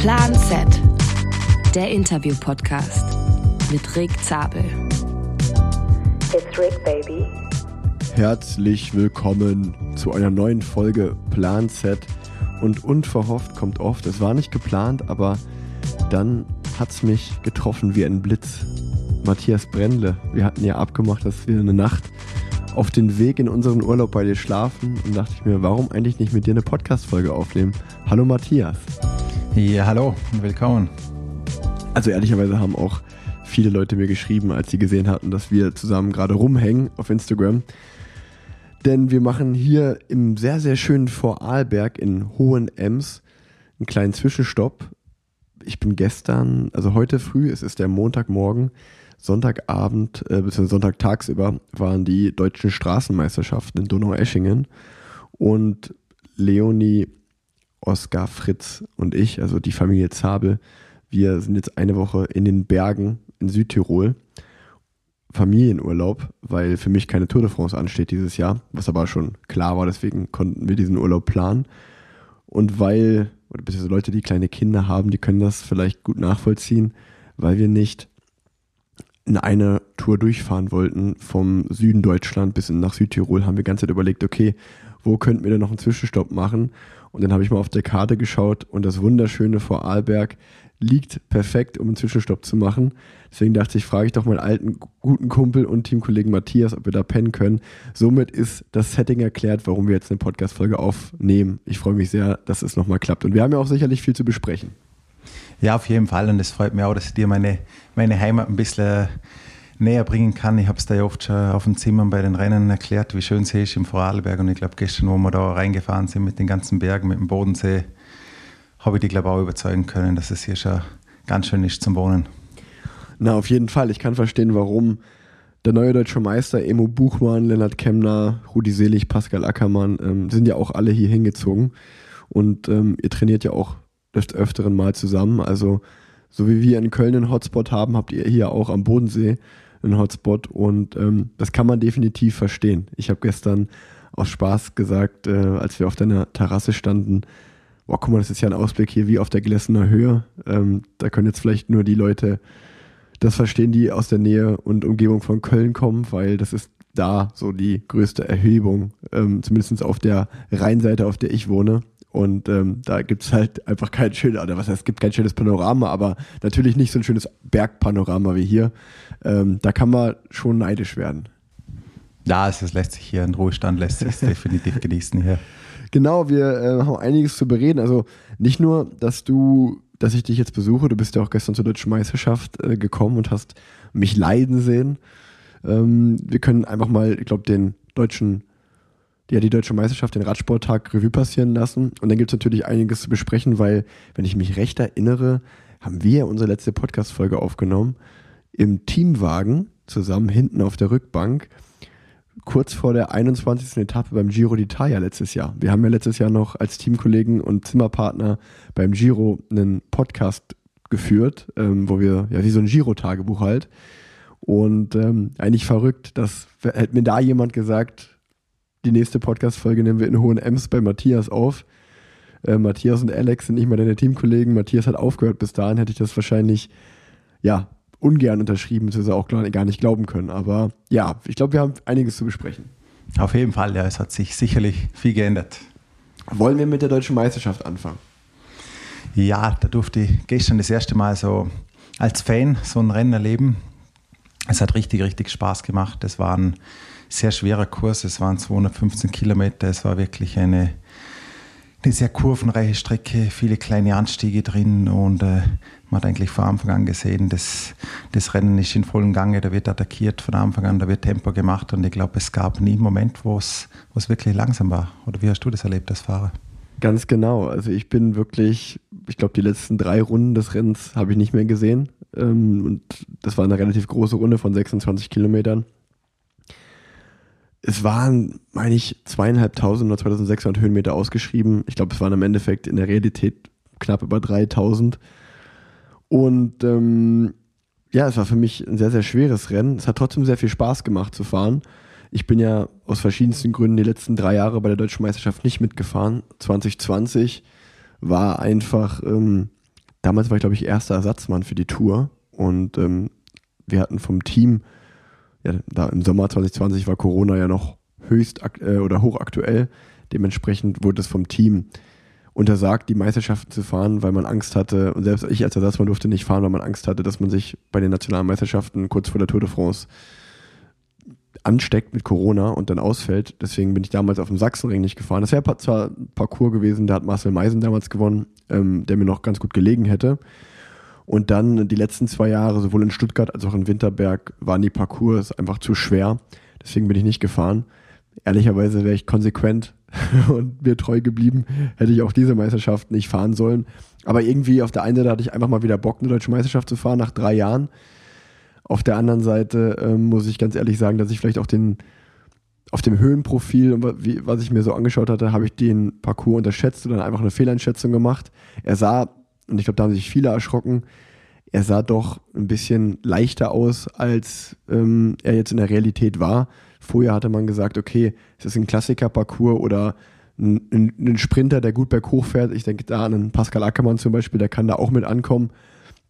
Plan Z, der Interview-Podcast mit Rick Zabel. It's Rick, baby. Herzlich willkommen zu einer neuen Folge Plan Z. Und unverhofft kommt oft, es war nicht geplant, aber dann hat es mich getroffen wie ein Blitz. Matthias Brendle, wir hatten ja abgemacht, dass wir eine Nacht auf den Weg in unseren Urlaub bei dir schlafen und dachte ich mir, warum eigentlich nicht mit dir eine Podcast-Folge aufnehmen? Hallo Matthias. Ja, hallo und willkommen. Also ehrlicherweise haben auch viele Leute mir geschrieben, als sie gesehen hatten, dass wir zusammen gerade rumhängen auf Instagram. Denn wir machen hier im sehr, sehr schönen Vorarlberg in Hohenems einen kleinen Zwischenstopp. Ich bin gestern, also heute früh, es ist der Montagmorgen, Sonntagabend äh, bzw. Sonntag tagsüber waren die deutschen Straßenmeisterschaften in Donaueschingen und Leonie, Oskar, Fritz und ich, also die Familie Zabel, wir sind jetzt eine Woche in den Bergen in Südtirol. Familienurlaub, weil für mich keine Tour de France ansteht dieses Jahr, was aber schon klar war, deswegen konnten wir diesen Urlaub planen. Und weil, oder beziehungsweise Leute, die kleine Kinder haben, die können das vielleicht gut nachvollziehen, weil wir nicht in eine Tour durchfahren wollten, vom Süden Deutschland bis nach Südtirol, haben wir die ganze Zeit überlegt, okay, wo könnten wir denn noch einen Zwischenstopp machen? Und dann habe ich mal auf der Karte geschaut und das wunderschöne Vorarlberg liegt perfekt, um einen Zwischenstopp zu machen. Deswegen dachte ich, frage ich doch meinen alten guten Kumpel und Teamkollegen Matthias, ob wir da pennen können. Somit ist das Setting erklärt, warum wir jetzt eine Podcast-Folge aufnehmen. Ich freue mich sehr, dass es nochmal klappt. Und wir haben ja auch sicherlich viel zu besprechen. Ja, auf jeden Fall. Und es freut mich auch, dass ich dir meine, meine Heimat ein bisschen näher bringen kann. Ich habe es da ja oft schon auf dem Zimmer bei den Rennen erklärt, wie schön es ist im Vorarlberg. Und ich glaube, gestern, wo wir da reingefahren sind mit den ganzen Bergen, mit dem Bodensee, habe ich dich, glaube ich, auch überzeugen können, dass es hier schon ganz schön ist zum Wohnen. Na, auf jeden Fall. Ich kann verstehen, warum der neue deutsche Meister, Emo Buchmann, Lennart Kemner, Rudi Selig, Pascal Ackermann, ähm, sind ja auch alle hier hingezogen. Und ähm, ihr trainiert ja auch des Öfteren mal zusammen. Also, so wie wir in Köln einen Hotspot haben, habt ihr hier auch am Bodensee einen Hotspot. Und ähm, das kann man definitiv verstehen. Ich habe gestern aus Spaß gesagt, äh, als wir auf deiner Terrasse standen, boah, guck mal, das ist ja ein Ausblick hier wie auf der Glessener Höhe. Ähm, da können jetzt vielleicht nur die Leute das verstehen, die aus der Nähe und Umgebung von Köln kommen, weil das ist da so die größte Erhebung, ähm, zumindest auf der Rheinseite, auf der ich wohne. Und ähm, da gibt es halt einfach kein schönes, oder was heißt, es gibt kein schönes Panorama, aber natürlich nicht so ein schönes Bergpanorama wie hier. Ähm, da kann man schon neidisch werden. Ja, es lässt sich hier in Ruhestand, lässt sich definitiv genießen hier. Genau, wir äh, haben einiges zu bereden. Also nicht nur, dass du, dass ich dich jetzt besuche, du bist ja auch gestern zur Deutschen Meisterschaft äh, gekommen und hast mich leiden sehen. Ähm, wir können einfach mal, ich glaube, den deutschen, ja, die deutsche Meisterschaft, den Radsporttag Revue passieren lassen. Und dann gibt es natürlich einiges zu besprechen, weil, wenn ich mich recht erinnere, haben wir unsere letzte Podcast-Folge aufgenommen im Teamwagen zusammen hinten auf der Rückbank kurz vor der 21. Etappe beim Giro d'Italia letztes Jahr. Wir haben ja letztes Jahr noch als Teamkollegen und Zimmerpartner beim Giro einen Podcast geführt, ähm, wo wir, ja, wie so ein Giro-Tagebuch halt. Und ähm, eigentlich verrückt, dass hätte mir da jemand gesagt, die nächste Podcast-Folge nehmen wir in Hohen Ems bei Matthias auf. Äh, Matthias und Alex sind nicht mehr deine Teamkollegen. Matthias hat aufgehört. Bis dahin hätte ich das wahrscheinlich, ja, ungern unterschrieben, beziehungsweise auch gar nicht glauben können. Aber ja, ich glaube, wir haben einiges zu besprechen. Auf jeden Fall, ja, es hat sich sicherlich viel geändert. Wollen wir mit der deutschen Meisterschaft anfangen? Ja, da durfte ich gestern das erste Mal so als Fan so ein Rennen erleben. Es hat richtig, richtig Spaß gemacht. Es war ein sehr schwerer Kurs, es waren 215 Kilometer, es war wirklich eine, eine sehr kurvenreiche Strecke, viele kleine Anstiege drin und äh, man hat eigentlich von Anfang an gesehen, dass das Rennen ist in vollem Gange, da wird attackiert von Anfang an, da wird Tempo gemacht und ich glaube, es gab nie einen Moment, wo es, wirklich langsam war. Oder wie hast du das erlebt als Fahrer? Ganz genau. Also ich bin wirklich, ich glaube, die letzten drei Runden des Rennens habe ich nicht mehr gesehen. Ähm, und das war eine relativ große Runde von 26 Kilometern. Es waren, meine ich, zweieinhalbtausend oder 2600 Höhenmeter ausgeschrieben. Ich glaube, es waren im Endeffekt in der Realität knapp über 3000. Und ähm, ja, es war für mich ein sehr, sehr schweres Rennen. Es hat trotzdem sehr viel Spaß gemacht zu fahren. Ich bin ja aus verschiedensten Gründen die letzten drei Jahre bei der Deutschen Meisterschaft nicht mitgefahren. 2020 war einfach ähm, damals war ich, glaube ich, erster Ersatzmann für die Tour und ähm, wir hatten vom Team, ja, da im Sommer 2020 war Corona ja noch höchst äh, oder hochaktuell. Dementsprechend wurde es vom Team untersagt, die Meisterschaften zu fahren, weil man Angst hatte, und selbst ich als Ersatzmann durfte nicht fahren, weil man Angst hatte, dass man sich bei den nationalen Meisterschaften kurz vor der Tour de France ansteckt mit Corona und dann ausfällt. Deswegen bin ich damals auf dem Sachsenring nicht gefahren. Das wäre zwar ein Parcours gewesen, da hat Marcel Meisen damals gewonnen, ähm, der mir noch ganz gut gelegen hätte. Und dann die letzten zwei Jahre, sowohl in Stuttgart als auch in Winterberg, waren die Parcours einfach zu schwer. Deswegen bin ich nicht gefahren. Ehrlicherweise wäre ich konsequent und mir treu geblieben, hätte ich auch diese Meisterschaft nicht fahren sollen. Aber irgendwie auf der einen Seite hatte ich einfach mal wieder Bock, eine deutsche Meisterschaft zu fahren nach drei Jahren. Auf der anderen Seite ähm, muss ich ganz ehrlich sagen, dass ich vielleicht auch den auf dem Höhenprofil, was ich mir so angeschaut hatte, habe ich den Parcours unterschätzt und dann einfach eine Fehleinschätzung gemacht. Er sah, und ich glaube, da haben sich viele erschrocken, er sah doch ein bisschen leichter aus, als ähm, er jetzt in der Realität war. Vorher hatte man gesagt, okay, es ist ein Klassiker-Parcours oder ein, ein, ein, Sprinter, der gut berghoch fährt. Ich denke da an einen Pascal Ackermann zum Beispiel, der kann da auch mit ankommen.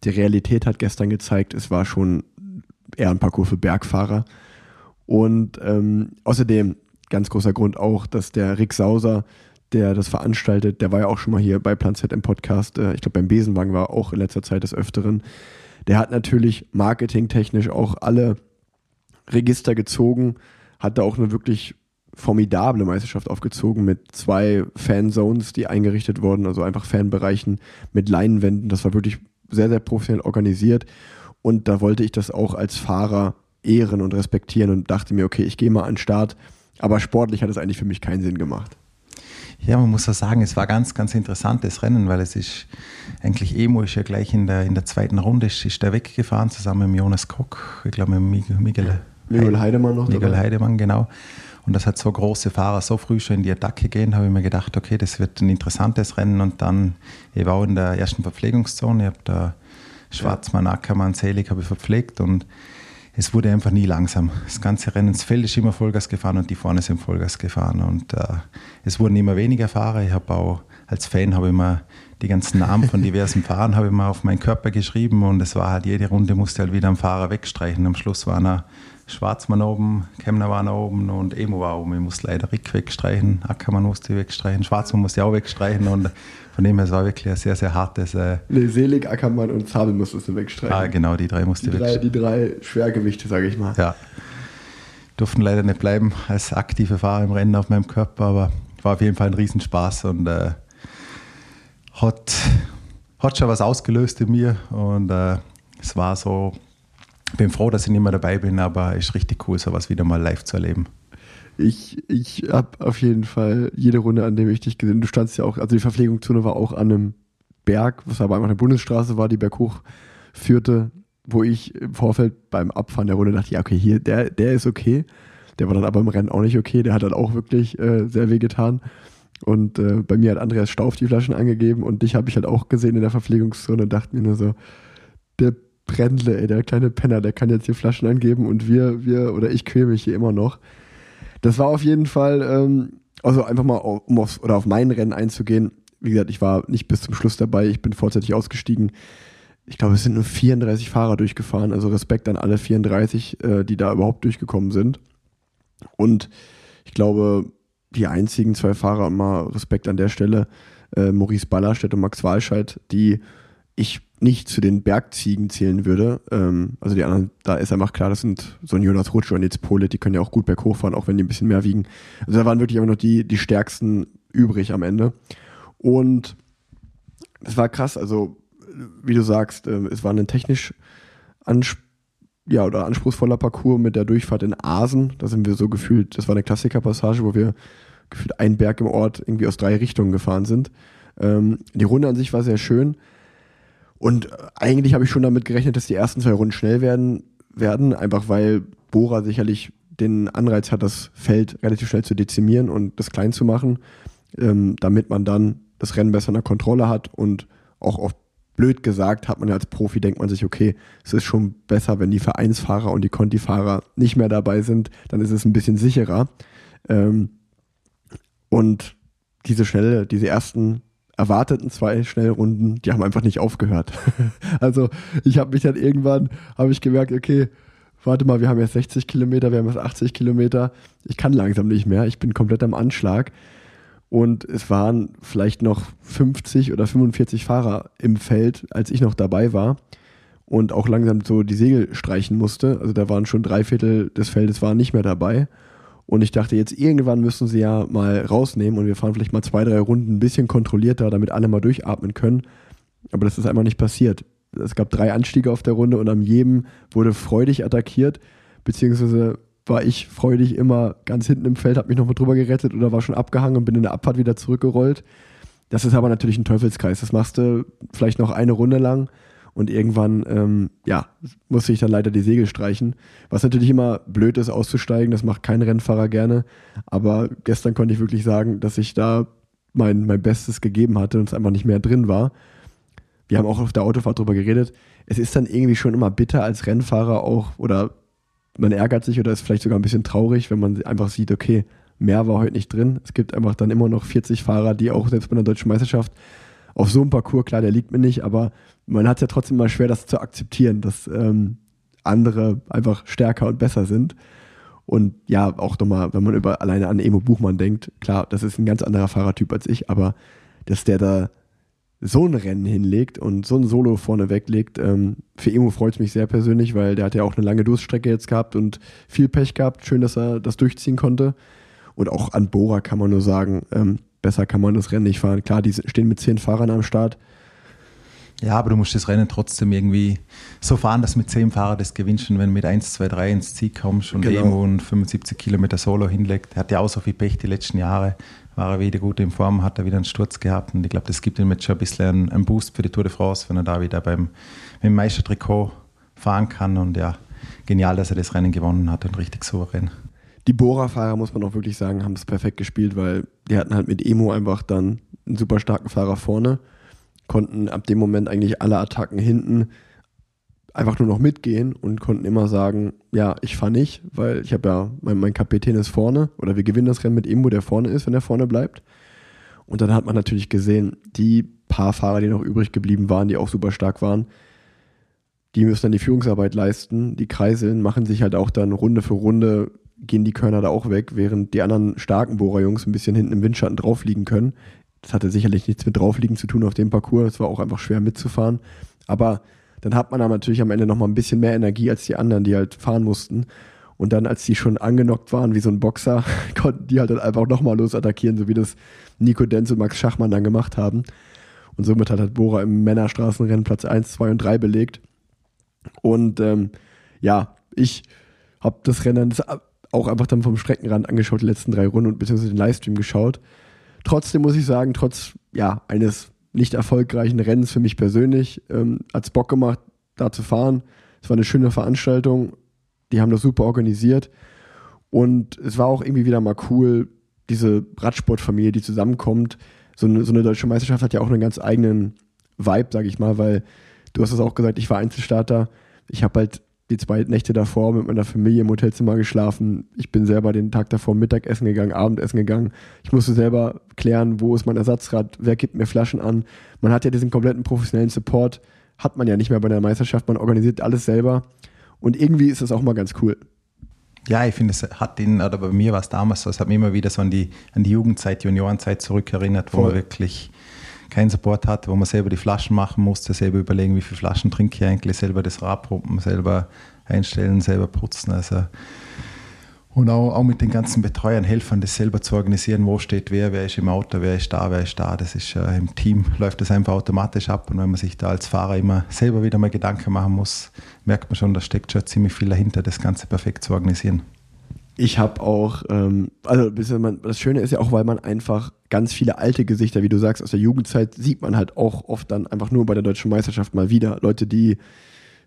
Die Realität hat gestern gezeigt, es war schon eher ein Parcours für Bergfahrer. Und ähm, außerdem, ganz großer Grund auch, dass der Rick Sauser, der das veranstaltet, der war ja auch schon mal hier bei Plan Z im Podcast, äh, ich glaube beim Besenwagen war auch in letzter Zeit des Öfteren. Der hat natürlich marketingtechnisch auch alle Register gezogen, hat da auch eine wirklich formidable Meisterschaft aufgezogen mit zwei Fanzones, die eingerichtet wurden, also einfach Fanbereichen mit Leinwänden. Das war wirklich sehr, sehr professionell organisiert. Und da wollte ich das auch als Fahrer ehren und respektieren und dachte mir, okay, ich gehe mal an den Start. Aber sportlich hat es eigentlich für mich keinen Sinn gemacht. Ja, man muss ja sagen, es war ganz, ganz interessantes Rennen, weil es ist eigentlich Emo ist ja gleich in der, in der zweiten Runde ist, ist der weggefahren, zusammen mit Jonas Koch, ich glaube mit Miguel, Miguel Heidemann noch. Miguel dabei. Heidemann, genau. Und das hat so große Fahrer so früh schon in die Attacke gehen, habe ich mir gedacht, okay, das wird ein interessantes Rennen. Und dann, ich war auch in der ersten Verpflegungszone, ich habe da Schwarzmann, Ackermann, Selig habe ich verpflegt und es wurde einfach nie langsam. Das ganze Rennen, das Feld ist immer Vollgas gefahren und die vorne sind Vollgas gefahren. Und äh, es wurden immer weniger Fahrer. Ich habe auch als Fan habe ich mal die ganzen Namen von diversen Fahrern habe ich mal auf meinen Körper geschrieben und es war halt jede Runde musste halt wieder ein Fahrer wegstreichen. Am Schluss waren er Schwarzmann oben, Kemner war oben und Emo war oben. Ich musste leider Rick wegstreichen, Ackermann musste wegstreichen, Schwarzmann musste auch wegstreichen und von dem her, es war wirklich ein sehr, sehr hartes. Äh nee, Selig, Ackermann und Zabel musstest du wegstreichen. Ah, genau, die drei musste die drei, Die drei Schwergewichte, sage ich mal. Ja. Durften leider nicht bleiben als aktive Fahrer im Rennen auf meinem Körper, aber war auf jeden Fall ein Riesenspaß und äh, hat, hat schon was ausgelöst in mir und äh, es war so, bin froh, dass ich nicht mehr dabei bin, aber es ist richtig cool, sowas wieder mal live zu erleben ich, ich habe auf jeden Fall jede Runde, an dem ich dich gesehen Du standst ja auch, also die Verpflegungszone war auch an einem Berg, was aber einfach eine Bundesstraße war, die berghoch führte, wo ich im Vorfeld beim Abfahren der Runde dachte, ja, okay, hier, der, der ist okay. Der war dann aber im Rennen auch nicht okay. Der hat dann auch wirklich äh, sehr weh getan. Und äh, bei mir hat Andreas Stauf die Flaschen angegeben und dich habe ich halt auch gesehen in der Verpflegungszone und dachte mir nur so, der Brendle, ey, der kleine Penner, der kann jetzt hier Flaschen angeben und wir, wir oder ich quäle mich hier immer noch. Das war auf jeden Fall, ähm, also einfach mal um aufs, oder auf mein Rennen einzugehen. Wie gesagt, ich war nicht bis zum Schluss dabei, ich bin vorzeitig ausgestiegen. Ich glaube, es sind nur 34 Fahrer durchgefahren, also Respekt an alle 34, äh, die da überhaupt durchgekommen sind. Und ich glaube, die einzigen zwei Fahrer, mal Respekt an der Stelle, äh, Maurice Ballerstedt und Max Walscheid, die ich nicht zu den Bergziegen zählen würde. Ähm, also die anderen, da ist einfach klar, das sind so ein Jonas Rutscher und jetzt Pole, die können ja auch gut berghoch fahren, auch wenn die ein bisschen mehr wiegen. Also da waren wirklich immer noch die, die stärksten übrig am Ende. Und es war krass, also wie du sagst, äh, es war ein technisch ansp ja, oder anspruchsvoller Parcours mit der Durchfahrt in Asen. Da sind wir so gefühlt, das war eine Klassikerpassage, wo wir gefühlt einen Berg im Ort irgendwie aus drei Richtungen gefahren sind. Ähm, die Runde an sich war sehr schön. Und eigentlich habe ich schon damit gerechnet, dass die ersten zwei Runden schnell werden, werden einfach weil Bora sicherlich den Anreiz hat, das Feld relativ schnell zu dezimieren und das klein zu machen, ähm, damit man dann das Rennen besser in der Kontrolle hat und auch oft blöd gesagt hat man ja als Profi, denkt man sich, okay, es ist schon besser, wenn die Vereinsfahrer und die Conti-Fahrer nicht mehr dabei sind, dann ist es ein bisschen sicherer. Ähm, und diese schnelle, diese ersten erwarteten zwei Schnellrunden, die haben einfach nicht aufgehört. also ich habe mich dann irgendwann, habe ich gemerkt, okay, warte mal, wir haben jetzt 60 Kilometer, wir haben jetzt 80 Kilometer, ich kann langsam nicht mehr, ich bin komplett am Anschlag. Und es waren vielleicht noch 50 oder 45 Fahrer im Feld, als ich noch dabei war und auch langsam so die Segel streichen musste. Also da waren schon drei Viertel des Feldes waren nicht mehr dabei. Und ich dachte, jetzt irgendwann müssen sie ja mal rausnehmen und wir fahren vielleicht mal zwei, drei Runden ein bisschen kontrollierter, damit alle mal durchatmen können. Aber das ist einfach nicht passiert. Es gab drei Anstiege auf der Runde und am jedem wurde freudig attackiert, beziehungsweise war ich freudig immer ganz hinten im Feld, habe mich nochmal drüber gerettet oder war schon abgehangen und bin in der Abfahrt wieder zurückgerollt. Das ist aber natürlich ein Teufelskreis. Das machst du vielleicht noch eine Runde lang und irgendwann, ähm, ja, musste ich dann leider die Segel streichen. Was natürlich immer blöd ist, auszusteigen. Das macht kein Rennfahrer gerne. Aber gestern konnte ich wirklich sagen, dass ich da mein, mein Bestes gegeben hatte und es einfach nicht mehr drin war. Wir haben auch auf der Autofahrt drüber geredet. Es ist dann irgendwie schon immer bitter als Rennfahrer auch, oder man ärgert sich oder ist vielleicht sogar ein bisschen traurig, wenn man einfach sieht, okay, mehr war heute nicht drin. Es gibt einfach dann immer noch 40 Fahrer, die auch selbst bei einer deutschen Meisterschaft auf so einem Parcours, klar, der liegt mir nicht, aber man hat es ja trotzdem mal schwer, das zu akzeptieren, dass ähm, andere einfach stärker und besser sind. Und ja, auch nochmal, wenn man über alleine an Emo Buchmann denkt, klar, das ist ein ganz anderer Fahrertyp als ich, aber dass der da so ein Rennen hinlegt und so ein Solo vorne weglegt, ähm, für Emo freut es mich sehr persönlich, weil der hat ja auch eine lange Durststrecke jetzt gehabt und viel Pech gehabt. Schön, dass er das durchziehen konnte. Und auch an Bora kann man nur sagen, ähm, besser kann man das Rennen nicht fahren. Klar, die stehen mit zehn Fahrern am Start. Ja, aber du musst das Rennen trotzdem irgendwie so fahren, dass mit zehn Fahrern das gewinnst. Und wenn du mit 1, 2, 3 ins Ziel kommst und genau. Emo und 75 Kilometer Solo hinlegt, hat ja auch so viel Pech die letzten Jahre, war er wieder gut in Form, hat er wieder einen Sturz gehabt. Und ich glaube, das gibt ihm jetzt schon ein bisschen einen, Boost für die Tour de France, wenn er da wieder beim, beim Meistertrikot fahren kann. Und ja, genial, dass er das Rennen gewonnen hat und richtig souverän die Bora-Fahrer, muss man auch wirklich sagen, haben es perfekt gespielt, weil die hatten halt mit Emo einfach dann einen super starken Fahrer vorne, konnten ab dem Moment eigentlich alle Attacken hinten einfach nur noch mitgehen und konnten immer sagen, ja, ich fahre nicht, weil ich habe ja, mein, mein Kapitän ist vorne oder wir gewinnen das Rennen mit Emo, der vorne ist, wenn er vorne bleibt. Und dann hat man natürlich gesehen, die paar Fahrer, die noch übrig geblieben waren, die auch super stark waren, die müssen dann die Führungsarbeit leisten, die kreiseln, machen sich halt auch dann Runde für Runde gehen die Körner da auch weg, während die anderen starken Bohrerjungs ein bisschen hinten im Windschatten drauf liegen können. Das hatte sicherlich nichts mit draufliegen zu tun auf dem Parcours. Es war auch einfach schwer mitzufahren. Aber dann hat man dann natürlich am Ende nochmal ein bisschen mehr Energie als die anderen, die halt fahren mussten. Und dann, als die schon angenockt waren wie so ein Boxer, konnten die halt dann einfach nochmal losattackieren, so wie das Nico Denz und Max Schachmann dann gemacht haben. Und somit hat halt Bora im Männerstraßenrennen Platz 1, 2 und 3 belegt. Und ähm, ja, ich habe das Rennen, auch einfach dann vom Streckenrand angeschaut, die letzten drei Runden und beziehungsweise den Livestream geschaut. Trotzdem muss ich sagen, trotz ja, eines nicht erfolgreichen Rennens für mich persönlich, ähm, hat es Bock gemacht, da zu fahren. Es war eine schöne Veranstaltung. Die haben das super organisiert. Und es war auch irgendwie wieder mal cool, diese Radsportfamilie, die zusammenkommt. So eine, so eine deutsche Meisterschaft hat ja auch einen ganz eigenen Vibe, sag ich mal, weil du hast es auch gesagt, ich war Einzelstarter. Ich habe halt die zwei Nächte davor mit meiner Familie im Hotelzimmer geschlafen. Ich bin selber den Tag davor Mittagessen gegangen, Abendessen gegangen. Ich musste selber klären, wo ist mein Ersatzrad, wer gibt mir Flaschen an. Man hat ja diesen kompletten professionellen Support, hat man ja nicht mehr bei der Meisterschaft, man organisiert alles selber. Und irgendwie ist das auch mal ganz cool. Ja, ich finde, es hat den, oder bei mir war es damals so, es hat mich immer wieder so an die, an die Jugendzeit, Juniorenzeit zurückerinnert, wo Voll. man wirklich keinen Support hatte, wo man selber die Flaschen machen musste, selber überlegen, wie viele Flaschen trinke ich eigentlich, selber das Rad pumpen, selber einstellen, selber putzen. Also und auch, auch mit den ganzen Betreuern, Helfern, das selber zu organisieren, wo steht wer, wer ist im Auto, wer ist da, wer ist da. Das ist äh, im Team läuft das einfach automatisch ab. Und wenn man sich da als Fahrer immer selber wieder mal Gedanken machen muss, merkt man schon, da steckt schon ziemlich viel dahinter, das Ganze perfekt zu organisieren ich habe auch, ähm, also das Schöne ist ja auch, weil man einfach ganz viele alte Gesichter, wie du sagst, aus der Jugendzeit sieht man halt auch oft dann einfach nur bei der deutschen Meisterschaft mal wieder. Leute, die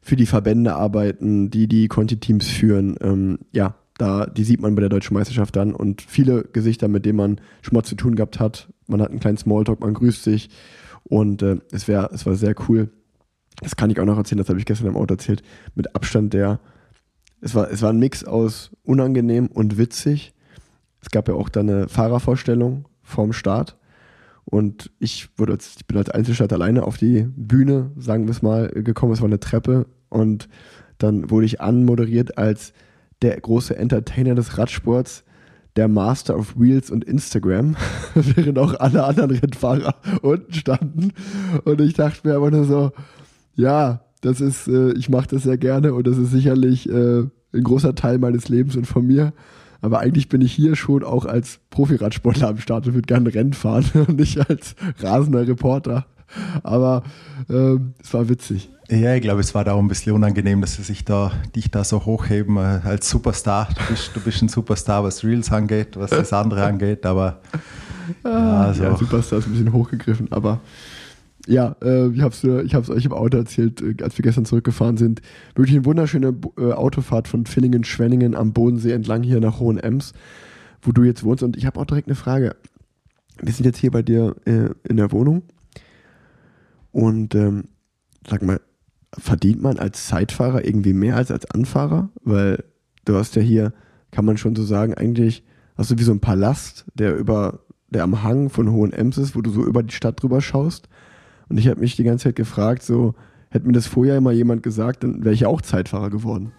für die Verbände arbeiten, die die Conti-Teams führen, ähm, ja, da, die sieht man bei der deutschen Meisterschaft dann und viele Gesichter, mit denen man schon mal zu tun gehabt hat. Man hat einen kleinen Smalltalk, man grüßt sich und äh, es, wär, es war sehr cool. Das kann ich auch noch erzählen, das habe ich gestern im Auto erzählt, mit Abstand der es war, es war ein Mix aus unangenehm und witzig. Es gab ja auch dann eine Fahrervorstellung vorm Start. Und ich, wurde als, ich bin als Einzelstadt alleine auf die Bühne, sagen wir es mal, gekommen. Es war eine Treppe und dann wurde ich anmoderiert als der große Entertainer des Radsports, der Master of Wheels und Instagram, während auch alle anderen Rennfahrer unten standen. Und ich dachte mir aber nur so, ja, das ist, äh, ich mache das sehr gerne und das ist sicherlich äh, ein großer Teil meines Lebens und von mir. Aber eigentlich bin ich hier schon auch als Profiradsportler am Start und würde gerne Rennen fahren und nicht als rasender Reporter. Aber ähm, es war witzig. Ja, ich glaube, es war da auch ein bisschen unangenehm, dass sie sich da, dich da so hochheben äh, als Superstar. Du bist, du bist ein Superstar, was Reels angeht, was das andere angeht, aber ja, also. ja, Superstar ist ein bisschen hochgegriffen, aber ja, äh, ich habe es ich hab's euch im Auto erzählt, äh, als wir gestern zurückgefahren sind. Wirklich eine wunderschöne äh, Autofahrt von Villingen, Schwenningen am Bodensee entlang hier nach Hohenems, wo du jetzt wohnst. Und ich habe auch direkt eine Frage. Wir sind jetzt hier bei dir äh, in der Wohnung und ähm, sag mal, verdient man als Zeitfahrer irgendwie mehr als als Anfahrer? Weil du hast ja hier, kann man schon so sagen, eigentlich hast du wie so ein Palast, der über, der am Hang von Hohenems ist, wo du so über die Stadt drüber schaust. Und ich habe mich die ganze Zeit gefragt, so, hätte mir das vorher immer jemand gesagt, dann wäre ich auch Zeitfahrer geworden.